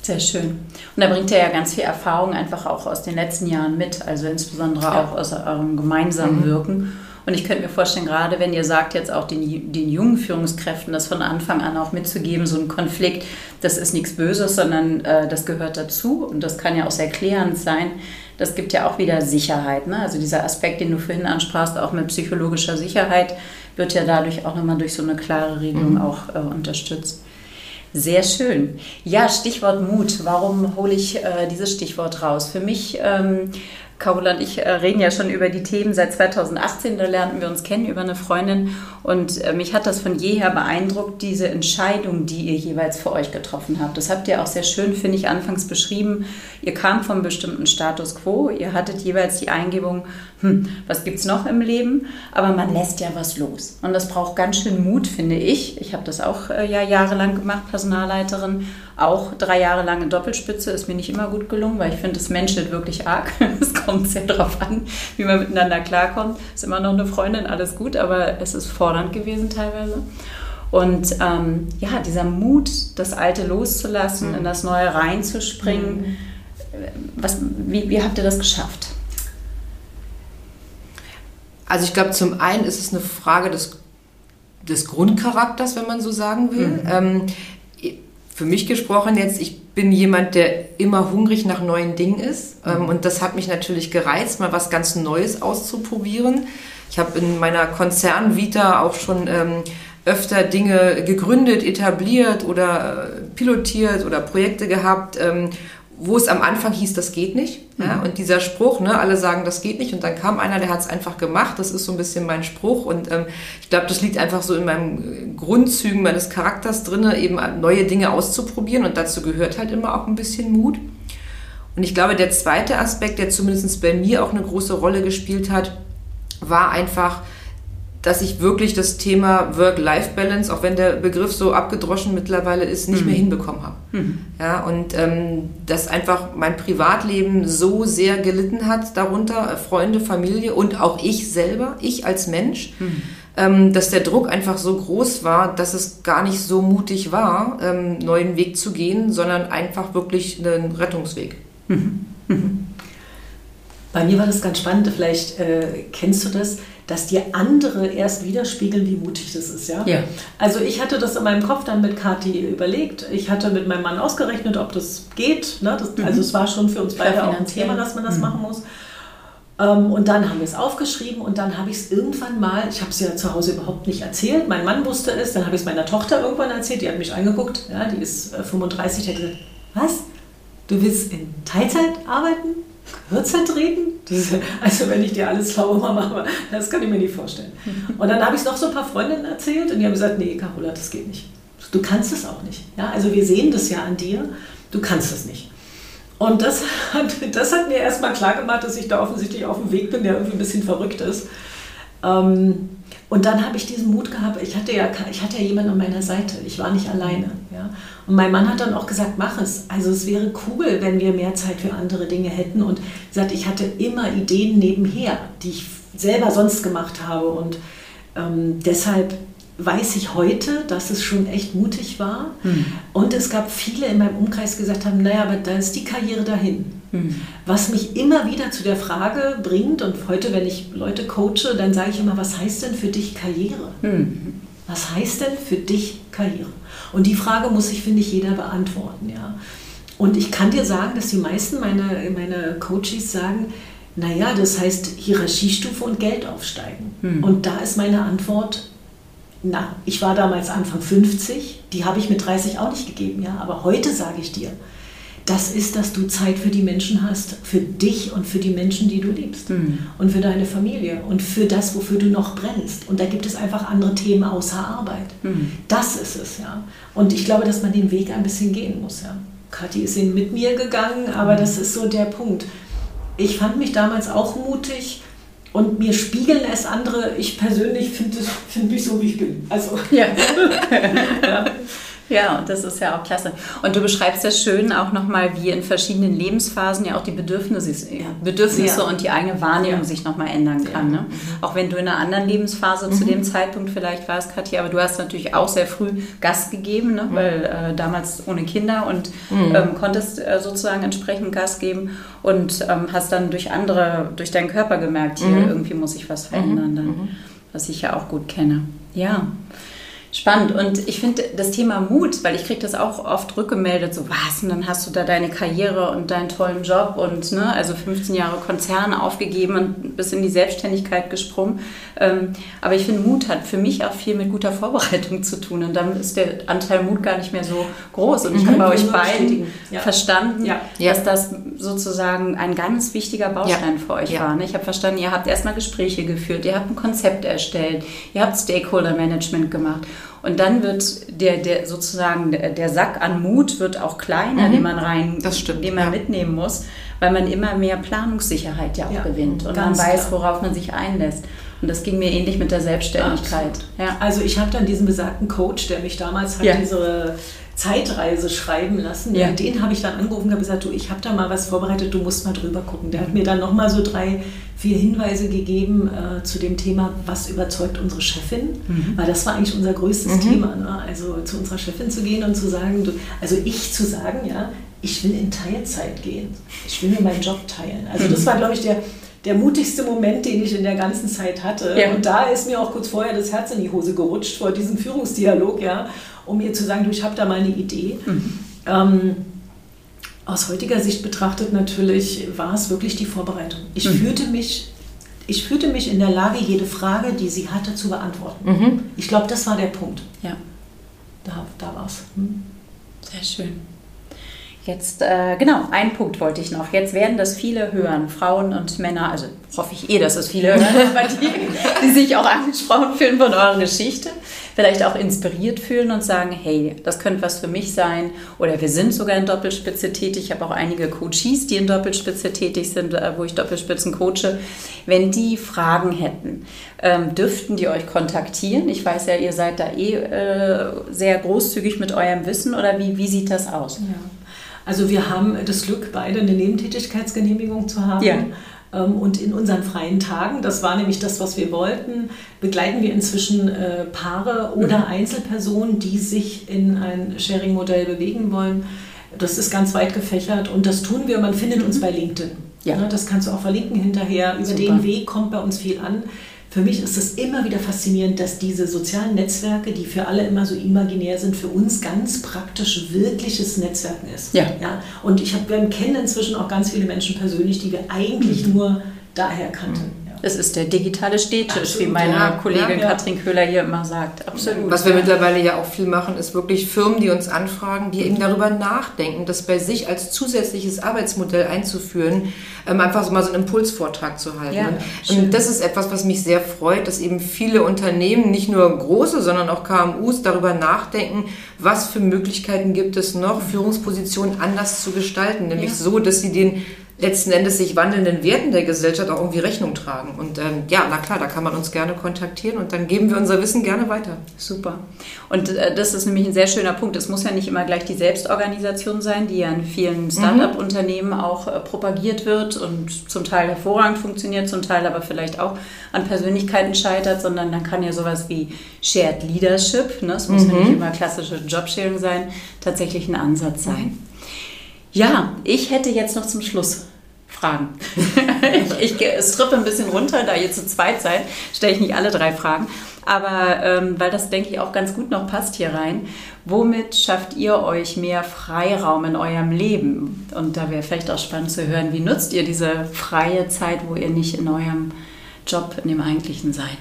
Sehr schön. Und da bringt ihr ja ganz viel Erfahrung einfach auch aus den letzten Jahren mit, also insbesondere ja. auch aus eurem gemeinsamen mhm. Wirken. Und ich könnte mir vorstellen, gerade wenn ihr sagt, jetzt auch den, den jungen Führungskräften das von Anfang an auch mitzugeben, so ein Konflikt, das ist nichts Böses, sondern äh, das gehört dazu und das kann ja auch sehr klärend sein. Das gibt ja auch wieder Sicherheit. Ne? Also dieser Aspekt, den du vorhin ansprachst, auch mit psychologischer Sicherheit, wird ja dadurch auch nochmal durch so eine klare Regelung mhm. auch äh, unterstützt. Sehr schön. Ja, Stichwort Mut. Warum hole ich äh, dieses Stichwort raus? Für mich ähm, Carola und ich äh, reden ja schon über die Themen seit 2018, da lernten wir uns kennen über eine Freundin und äh, mich hat das von jeher beeindruckt, diese Entscheidung, die ihr jeweils für euch getroffen habt. Das habt ihr auch sehr schön, finde ich, anfangs beschrieben. Ihr kam vom bestimmten Status quo, ihr hattet jeweils die Eingebung, hm, was gibt es noch im Leben? Aber man lässt ja was los. Und das braucht ganz schön Mut, finde ich. Ich habe das auch äh, ja jahrelang gemacht, Personalleiterin. Auch drei Jahre lang in Doppelspitze ist mir nicht immer gut gelungen, weil ich finde, es menschelt wirklich arg. Es kommt sehr darauf an, wie man miteinander klarkommt. Ist immer noch eine Freundin, alles gut, aber es ist fordernd gewesen teilweise. Und ähm, ja, dieser Mut, das Alte loszulassen, mhm. in das Neue reinzuspringen. Mhm. Was, wie, wie habt ihr das geschafft? Also ich glaube, zum einen ist es eine Frage des, des Grundcharakters, wenn man so sagen will. Mhm. Ähm, für mich gesprochen jetzt, ich bin jemand, der immer hungrig nach neuen Dingen ist. Ähm, mhm. und das hat mich natürlich gereizt, mal was ganz Neues auszuprobieren. Ich habe in meiner Konzernvita auch schon ähm, öfter Dinge gegründet, etabliert oder äh, pilotiert oder Projekte gehabt, ähm, wo es am Anfang hieß, das geht nicht. Ja, mhm. und dieser Spruch, ne, alle sagen, das geht nicht, und dann kam einer, der hat es einfach gemacht. Das ist so ein bisschen mein Spruch. Und ähm, ich glaube, das liegt einfach so in meinen Grundzügen meines Charakters drin, eben neue Dinge auszuprobieren. Und dazu gehört halt immer auch ein bisschen Mut. Und ich glaube, der zweite Aspekt, der zumindest bei mir auch eine große Rolle gespielt hat, war einfach dass ich wirklich das Thema Work-Life-Balance, auch wenn der Begriff so abgedroschen mittlerweile ist, nicht mhm. mehr hinbekommen habe. Mhm. Ja, und ähm, dass einfach mein Privatleben so sehr gelitten hat darunter, Freunde, Familie und auch ich selber, ich als Mensch, mhm. ähm, dass der Druck einfach so groß war, dass es gar nicht so mutig war, ähm, neuen Weg zu gehen, sondern einfach wirklich einen Rettungsweg. Mhm. Mhm. Bei mir war das ganz spannend, vielleicht äh, kennst du das dass dir andere erst widerspiegeln, wie mutig das ist. Ja? ja? Also ich hatte das in meinem Kopf dann mit Kathi überlegt. Ich hatte mit meinem Mann ausgerechnet, ob das geht. Ne? Das, mhm. Also es war schon für uns beide auch ein Thema, dass man das mhm. machen muss. Ähm, und dann haben wir es aufgeschrieben und dann habe ich es irgendwann mal, ich habe es ja zu Hause überhaupt nicht erzählt, mein Mann wusste es, dann habe ich es meiner Tochter irgendwann erzählt, die hat mich angeguckt, ja, die ist 35, äh, die hat gesagt, was? Du willst in Teilzeit arbeiten? Kürzer treten? Also wenn ich dir alles schlaue mache, das kann ich mir nicht vorstellen. Und dann habe ich es noch so ein paar Freundinnen erzählt und die haben gesagt, nee, Carola, das geht nicht. Du kannst es auch nicht. Ja, also wir sehen das ja an dir, du kannst es nicht. Und das hat, das hat mir erstmal klar gemacht, dass ich da offensichtlich auf dem Weg bin, der irgendwie ein bisschen verrückt ist. Ähm, und dann habe ich diesen Mut gehabt, ich hatte, ja, ich hatte ja jemanden an meiner Seite, ich war nicht alleine. Ja? Und mein Mann hat dann auch gesagt, mach es. Also es wäre cool, wenn wir mehr Zeit für andere Dinge hätten. Und gesagt, ich hatte immer Ideen nebenher, die ich selber sonst gemacht habe. Und ähm, deshalb weiß ich heute, dass es schon echt mutig war. Mhm. Und es gab viele in meinem Umkreis, die gesagt haben, naja, aber da ist die Karriere dahin. Mhm. Was mich immer wieder zu der Frage bringt, und heute, wenn ich Leute coache, dann sage ich immer, was heißt denn für dich Karriere? Mhm. Was heißt denn für dich Karriere? Und die Frage muss sich, finde ich, jeder beantworten. Ja? Und ich kann dir sagen, dass die meisten meiner meine Coaches sagen, naja, das heißt Hierarchiestufe und Geld aufsteigen. Mhm. Und da ist meine Antwort, na, ich war damals Anfang 50, die habe ich mit 30 auch nicht gegeben, ja. Aber heute sage ich dir, das ist, dass du Zeit für die Menschen hast, für dich und für die Menschen, die du liebst mhm. und für deine Familie und für das, wofür du noch brennst. Und da gibt es einfach andere Themen außer Arbeit. Mhm. Das ist es, ja. Und ich glaube, dass man den Weg ein bisschen gehen muss, ja. Kathi ist ihn mit mir gegangen, aber mhm. das ist so der Punkt. Ich fand mich damals auch mutig und mir spiegeln es andere. Ich persönlich finde find mich so, wie ich bin. Also, ja. ja. Ja, und das ist ja auch klasse. Und du beschreibst ja schön auch nochmal, wie in verschiedenen Lebensphasen ja auch die Bedürfnisse, ja. Bedürfnisse ja. und die eigene Wahrnehmung ja. sich nochmal ändern kann. Ne? Mhm. Auch wenn du in einer anderen Lebensphase mhm. zu dem Zeitpunkt vielleicht warst, Katja, aber du hast natürlich auch sehr früh Gas gegeben, ne? Mhm. weil äh, damals ohne Kinder und mhm. ähm, konntest äh, sozusagen entsprechend Gas geben und ähm, hast dann durch andere, durch deinen Körper gemerkt, hier mhm. irgendwie muss ich was verändern, dann, was ich ja auch gut kenne. Ja. Spannend. Und ich finde das Thema Mut, weil ich kriege das auch oft rückgemeldet, so was, und dann hast du da deine Karriere und deinen tollen Job und ne, also 15 Jahre Konzern aufgegeben und bis in die Selbstständigkeit gesprungen. Ähm, aber ich finde, Mut hat für mich auch viel mit guter Vorbereitung zu tun. Und dann ist der Anteil Mut gar nicht mehr so groß. Und ich mhm. habe bei euch beiden ja. verstanden, ja. dass das sozusagen ein ganz wichtiger Baustein ja. für euch war. Ne? Ich habe verstanden, ihr habt erstmal Gespräche geführt, ihr habt ein Konzept erstellt, ihr habt Stakeholder Management gemacht. Und dann wird der, der sozusagen der, Sack an Mut wird auch kleiner, mhm. den man rein, stimmt, den man ja. mitnehmen muss, weil man immer mehr Planungssicherheit ja auch ja, gewinnt und man weiß, klar. worauf man sich einlässt. Und das ging mir ähnlich mit der Selbstständigkeit. Ja. Also ich habe dann diesen besagten Coach, der mich damals halt diese Zeitreise schreiben lassen. Ja. Den habe ich dann angerufen und habe gesagt, du, ich habe da mal was vorbereitet, du musst mal drüber gucken. Der hat mir dann nochmal so drei, vier Hinweise gegeben äh, zu dem Thema, was überzeugt unsere Chefin, mhm. weil das war eigentlich unser größtes mhm. Thema. Ne? Also zu unserer Chefin zu gehen und zu sagen, du, also ich zu sagen, ja, ich will in Teilzeit gehen. Ich will mir meinen Job teilen. Also das war, glaube ich, der, der mutigste Moment, den ich in der ganzen Zeit hatte. Ja. Und da ist mir auch kurz vorher das Herz in die Hose gerutscht vor diesem Führungsdialog, ja um ihr zu sagen, du, ich habe da mal eine Idee. Mhm. Ähm, aus heutiger Sicht betrachtet natürlich war es wirklich die Vorbereitung. Ich, mhm. fühlte mich, ich fühlte mich in der Lage, jede Frage, die sie hatte, zu beantworten. Mhm. Ich glaube, das war der Punkt. Ja. Da, da war es. Hm. Sehr schön. Jetzt, äh, genau, ein Punkt wollte ich noch. Jetzt werden das viele hören, Frauen und Männer, also hoffe ich eh, dass es viele hören, aber die, die sich auch angesprochen fühlen von eurer Geschichte vielleicht auch inspiriert fühlen und sagen, hey, das könnte was für mich sein. Oder wir sind sogar in Doppelspitze tätig. Ich habe auch einige Coaches, die in Doppelspitze tätig sind, äh, wo ich Doppelspitzen coache. Wenn die Fragen hätten, ähm, dürften die euch kontaktieren? Ich weiß ja, ihr seid da eh äh, sehr großzügig mit eurem Wissen. Oder wie, wie sieht das aus? Ja. Also wir haben das Glück, beide eine Nebentätigkeitsgenehmigung zu haben. Ja. Ähm, und in unseren freien Tagen, das war nämlich das, was wir wollten, begleiten wir inzwischen äh, Paare oder mhm. Einzelpersonen, die sich in ein Sharing-Modell bewegen wollen. Das ist ganz weit gefächert und das tun wir. Man findet uns mhm. bei LinkedIn. Ja. Ne, das kannst du auch verlinken hinterher. Über Super. den Weg kommt bei uns viel an. Für mich ist es immer wieder faszinierend, dass diese sozialen Netzwerke, die für alle immer so imaginär sind, für uns ganz praktisch wirkliches Netzwerken ist. Ja. ja? Und ich hab, wir kennen inzwischen auch ganz viele Menschen persönlich, die wir eigentlich mhm. nur daher kannten. Es ist der digitale Städtisch, Absolut, wie meine ja, Kollegin ja, ja. Katrin Köhler hier immer sagt. Absolut. Was wir mittlerweile ja auch viel machen, ist wirklich Firmen, die uns anfragen, die eben darüber nachdenken, das bei sich als zusätzliches Arbeitsmodell einzuführen, ähm, einfach so mal so einen Impulsvortrag zu halten. und, und das ist etwas, was mich sehr freut, dass eben viele Unternehmen, nicht nur große, sondern auch KMUs darüber nachdenken, was für Möglichkeiten gibt es noch, Führungspositionen anders zu gestalten, nämlich so, dass sie den letzten Endes sich wandelnden Werten der Gesellschaft auch irgendwie Rechnung tragen. Und ähm, ja, na klar, da kann man uns gerne kontaktieren und dann geben wir unser Wissen gerne weiter. Super. Und äh, das ist nämlich ein sehr schöner Punkt. Es muss ja nicht immer gleich die Selbstorganisation sein, die ja in vielen mhm. Start-up-Unternehmen auch äh, propagiert wird und zum Teil hervorragend funktioniert, zum Teil aber vielleicht auch an Persönlichkeiten scheitert, sondern dann kann ja sowas wie Shared Leadership, ne, es muss mhm. ja nicht immer klassische Jobsharing sein, tatsächlich ein Ansatz sein. Ja, ich hätte jetzt noch zum Schluss Fragen. ich, ich strippe ein bisschen runter, da ihr zu zweit seid, stelle ich nicht alle drei Fragen. Aber ähm, weil das, denke ich, auch ganz gut noch passt hier rein. Womit schafft ihr euch mehr Freiraum in eurem Leben? Und da wäre vielleicht auch spannend zu hören, wie nutzt ihr diese freie Zeit, wo ihr nicht in eurem Job, in dem eigentlichen seid?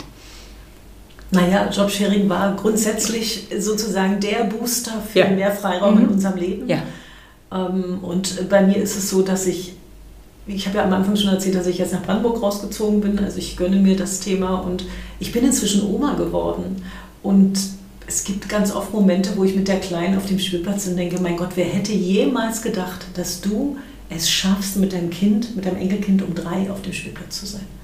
Naja, Jobsharing war grundsätzlich sozusagen der Booster für ja. mehr Freiraum mhm. in unserem Leben. Ja. Ähm, und bei mir ist es so, dass ich, ich habe ja am Anfang schon erzählt, dass ich jetzt nach Brandenburg rausgezogen bin. Also ich gönne mir das Thema und ich bin inzwischen Oma geworden. Und es gibt ganz oft Momente, wo ich mit der Kleinen auf dem Spielplatz und denke, mein Gott, wer hätte jemals gedacht, dass du es schaffst, mit deinem Kind, mit deinem Enkelkind um drei auf dem Spielplatz zu sein?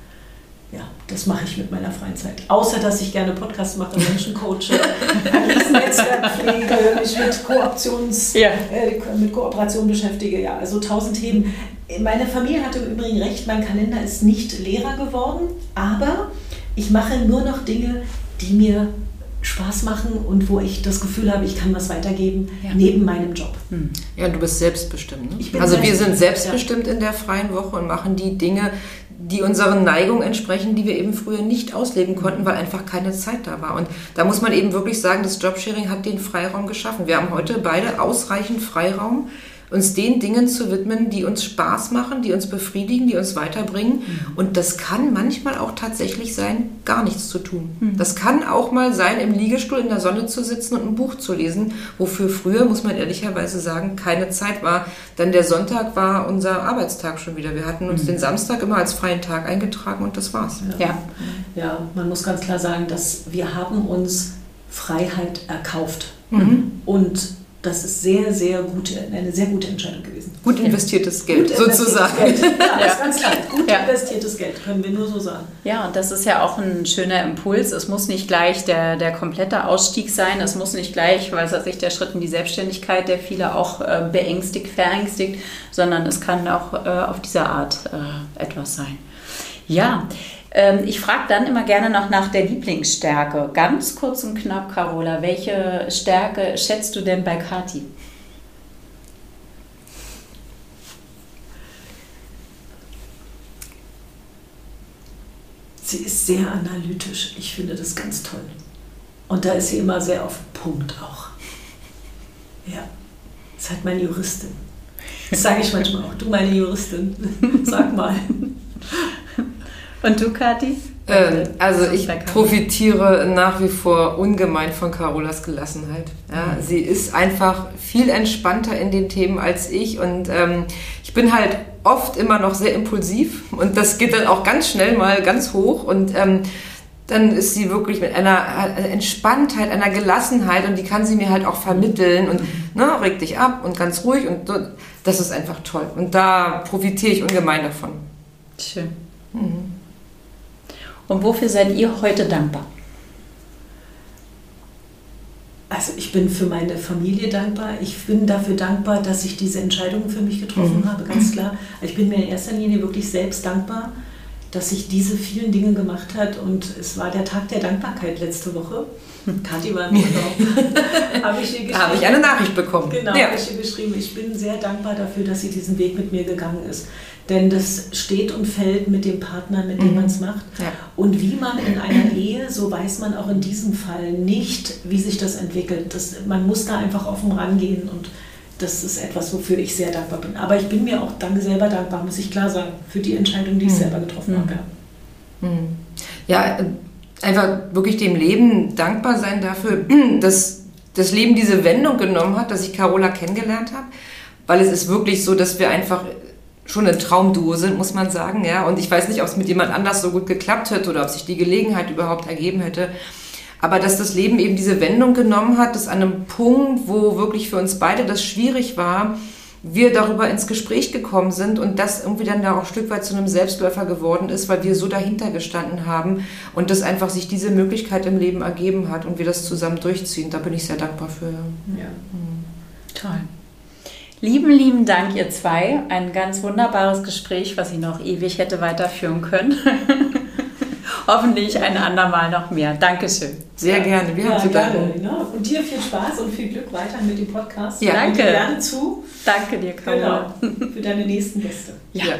Ja, das mache ich mit meiner freien Zeit. Außer, dass ich gerne Podcasts mache, Menschen coache, Netzwerk pflege, mich mit, Kooptions, ja. äh, mit Kooperation beschäftige. Ja, also tausend Themen. Meine Familie hatte im Übrigen recht, mein Kalender ist nicht leerer geworden, aber ich mache nur noch Dinge, die mir Spaß machen und wo ich das Gefühl habe, ich kann was weitergeben ja. neben meinem Job. Hm. Ja, du bist selbstbestimmt. Ne? also wir sind selbstbestimmt ja. in der freien Woche und machen die Dinge, die unseren Neigungen entsprechen, die wir eben früher nicht ausleben konnten, weil einfach keine Zeit da war. Und da muss man eben wirklich sagen, das Jobsharing hat den Freiraum geschaffen. Wir haben heute beide ausreichend Freiraum, uns den Dingen zu widmen, die uns Spaß machen, die uns befriedigen, die uns weiterbringen. Mhm. Und das kann manchmal auch tatsächlich sein, gar nichts zu tun. Mhm. Das kann auch mal sein, im Liegestuhl in der Sonne zu sitzen und ein Buch zu lesen, wofür früher, muss man ehrlicherweise sagen, keine Zeit war. Denn der Sonntag war unser Arbeitstag schon wieder. Wir hatten uns mhm. den Samstag immer als freien Tag eingetragen und das war's. Ja. ja. ja, man muss ganz klar sagen, dass wir haben uns Freiheit erkauft. Mhm. Und das ist sehr, sehr gute, eine sehr gute Entscheidung gewesen. Gut investiertes Geld, gut sozusagen. Geld. Ja, ja. ganz klar. Gut ja. investiertes Geld, können wir nur so sagen. Ja, und das ist ja auch ein schöner Impuls. Es muss nicht gleich der, der komplette Ausstieg sein. Es muss nicht gleich, weil es sich der Schritt in die Selbstständigkeit, der viele auch äh, beängstigt, verängstigt, sondern es kann auch äh, auf diese Art äh, etwas sein. Ja, ähm, ich frage dann immer gerne noch nach der Lieblingsstärke. Ganz kurz und knapp, Carola, welche Stärke schätzt du denn bei Kati? Sie ist sehr analytisch. Ich finde das ganz toll. Und da ist sie immer sehr auf Punkt auch. Ja, ist halt meine Juristin. Das sage ich manchmal auch. Du, meine Juristin, sag mal. Und du, Kathi? Äh, also ich profitiere nach wie vor ungemein von Carolas Gelassenheit. Ja, sie ist einfach viel entspannter in den Themen als ich und ähm, ich bin halt oft immer noch sehr impulsiv und das geht dann auch ganz schnell mal ganz hoch und ähm, dann ist sie wirklich mit einer Entspanntheit, einer Gelassenheit und die kann sie mir halt auch vermitteln und ne, reg dich ab und ganz ruhig und das ist einfach toll. Und da profitiere ich ungemein davon. Schön. Mhm. Und wofür seid ihr heute dankbar? Also ich bin für meine Familie dankbar. Ich bin dafür dankbar, dass ich diese Entscheidungen für mich getroffen mhm. habe, ganz klar. Ich bin mir in erster Linie wirklich selbst dankbar, dass ich diese vielen Dinge gemacht hat und es war der Tag der Dankbarkeit letzte Woche. Kathi war im Urlaub. habe ich, ihr habe ich eine Nachricht bekommen. Genau, ja. habe ich ihr geschrieben. Ich bin sehr dankbar dafür, dass sie diesen Weg mit mir gegangen ist. Denn das steht und fällt mit dem Partner, mit dem mhm. man es macht. Ja. Und wie man in einer Ehe, so weiß man auch in diesem Fall nicht, wie sich das entwickelt. Das, man muss da einfach offen rangehen und das ist etwas, wofür ich sehr dankbar bin. Aber ich bin mir auch danke selber dankbar, muss ich klar sagen, für die Entscheidung, die ich mhm. selber getroffen mhm. habe. Ja. Einfach wirklich dem Leben dankbar sein dafür, dass das Leben diese Wendung genommen hat, dass ich Carola kennengelernt habe. Weil es ist wirklich so, dass wir einfach schon ein Traumduo sind, muss man sagen. Ja? Und ich weiß nicht, ob es mit jemand anders so gut geklappt hätte oder ob sich die Gelegenheit überhaupt ergeben hätte. Aber dass das Leben eben diese Wendung genommen hat, dass an einem Punkt, wo wirklich für uns beide das schwierig war, wir darüber ins Gespräch gekommen sind und das irgendwie dann da auch ein Stück weit zu einem Selbstläufer geworden ist, weil wir so dahinter gestanden haben und dass einfach sich diese Möglichkeit im Leben ergeben hat und wir das zusammen durchziehen. Da bin ich sehr dankbar für. Ja. Mhm. Toll. Lieben, lieben Dank, ihr zwei. Ein ganz wunderbares Gespräch, was ich noch ewig hätte weiterführen können. Hoffentlich ein andermal noch mehr. Dankeschön. Sehr ja. gerne. Wir ja, haben zu danken. Ne? Und dir viel Spaß und viel Glück weiter mit dem Podcast. Ja, danke. gerne zu. Danke dir, Carola. Genau. Für deine nächsten Gäste. ja. ja.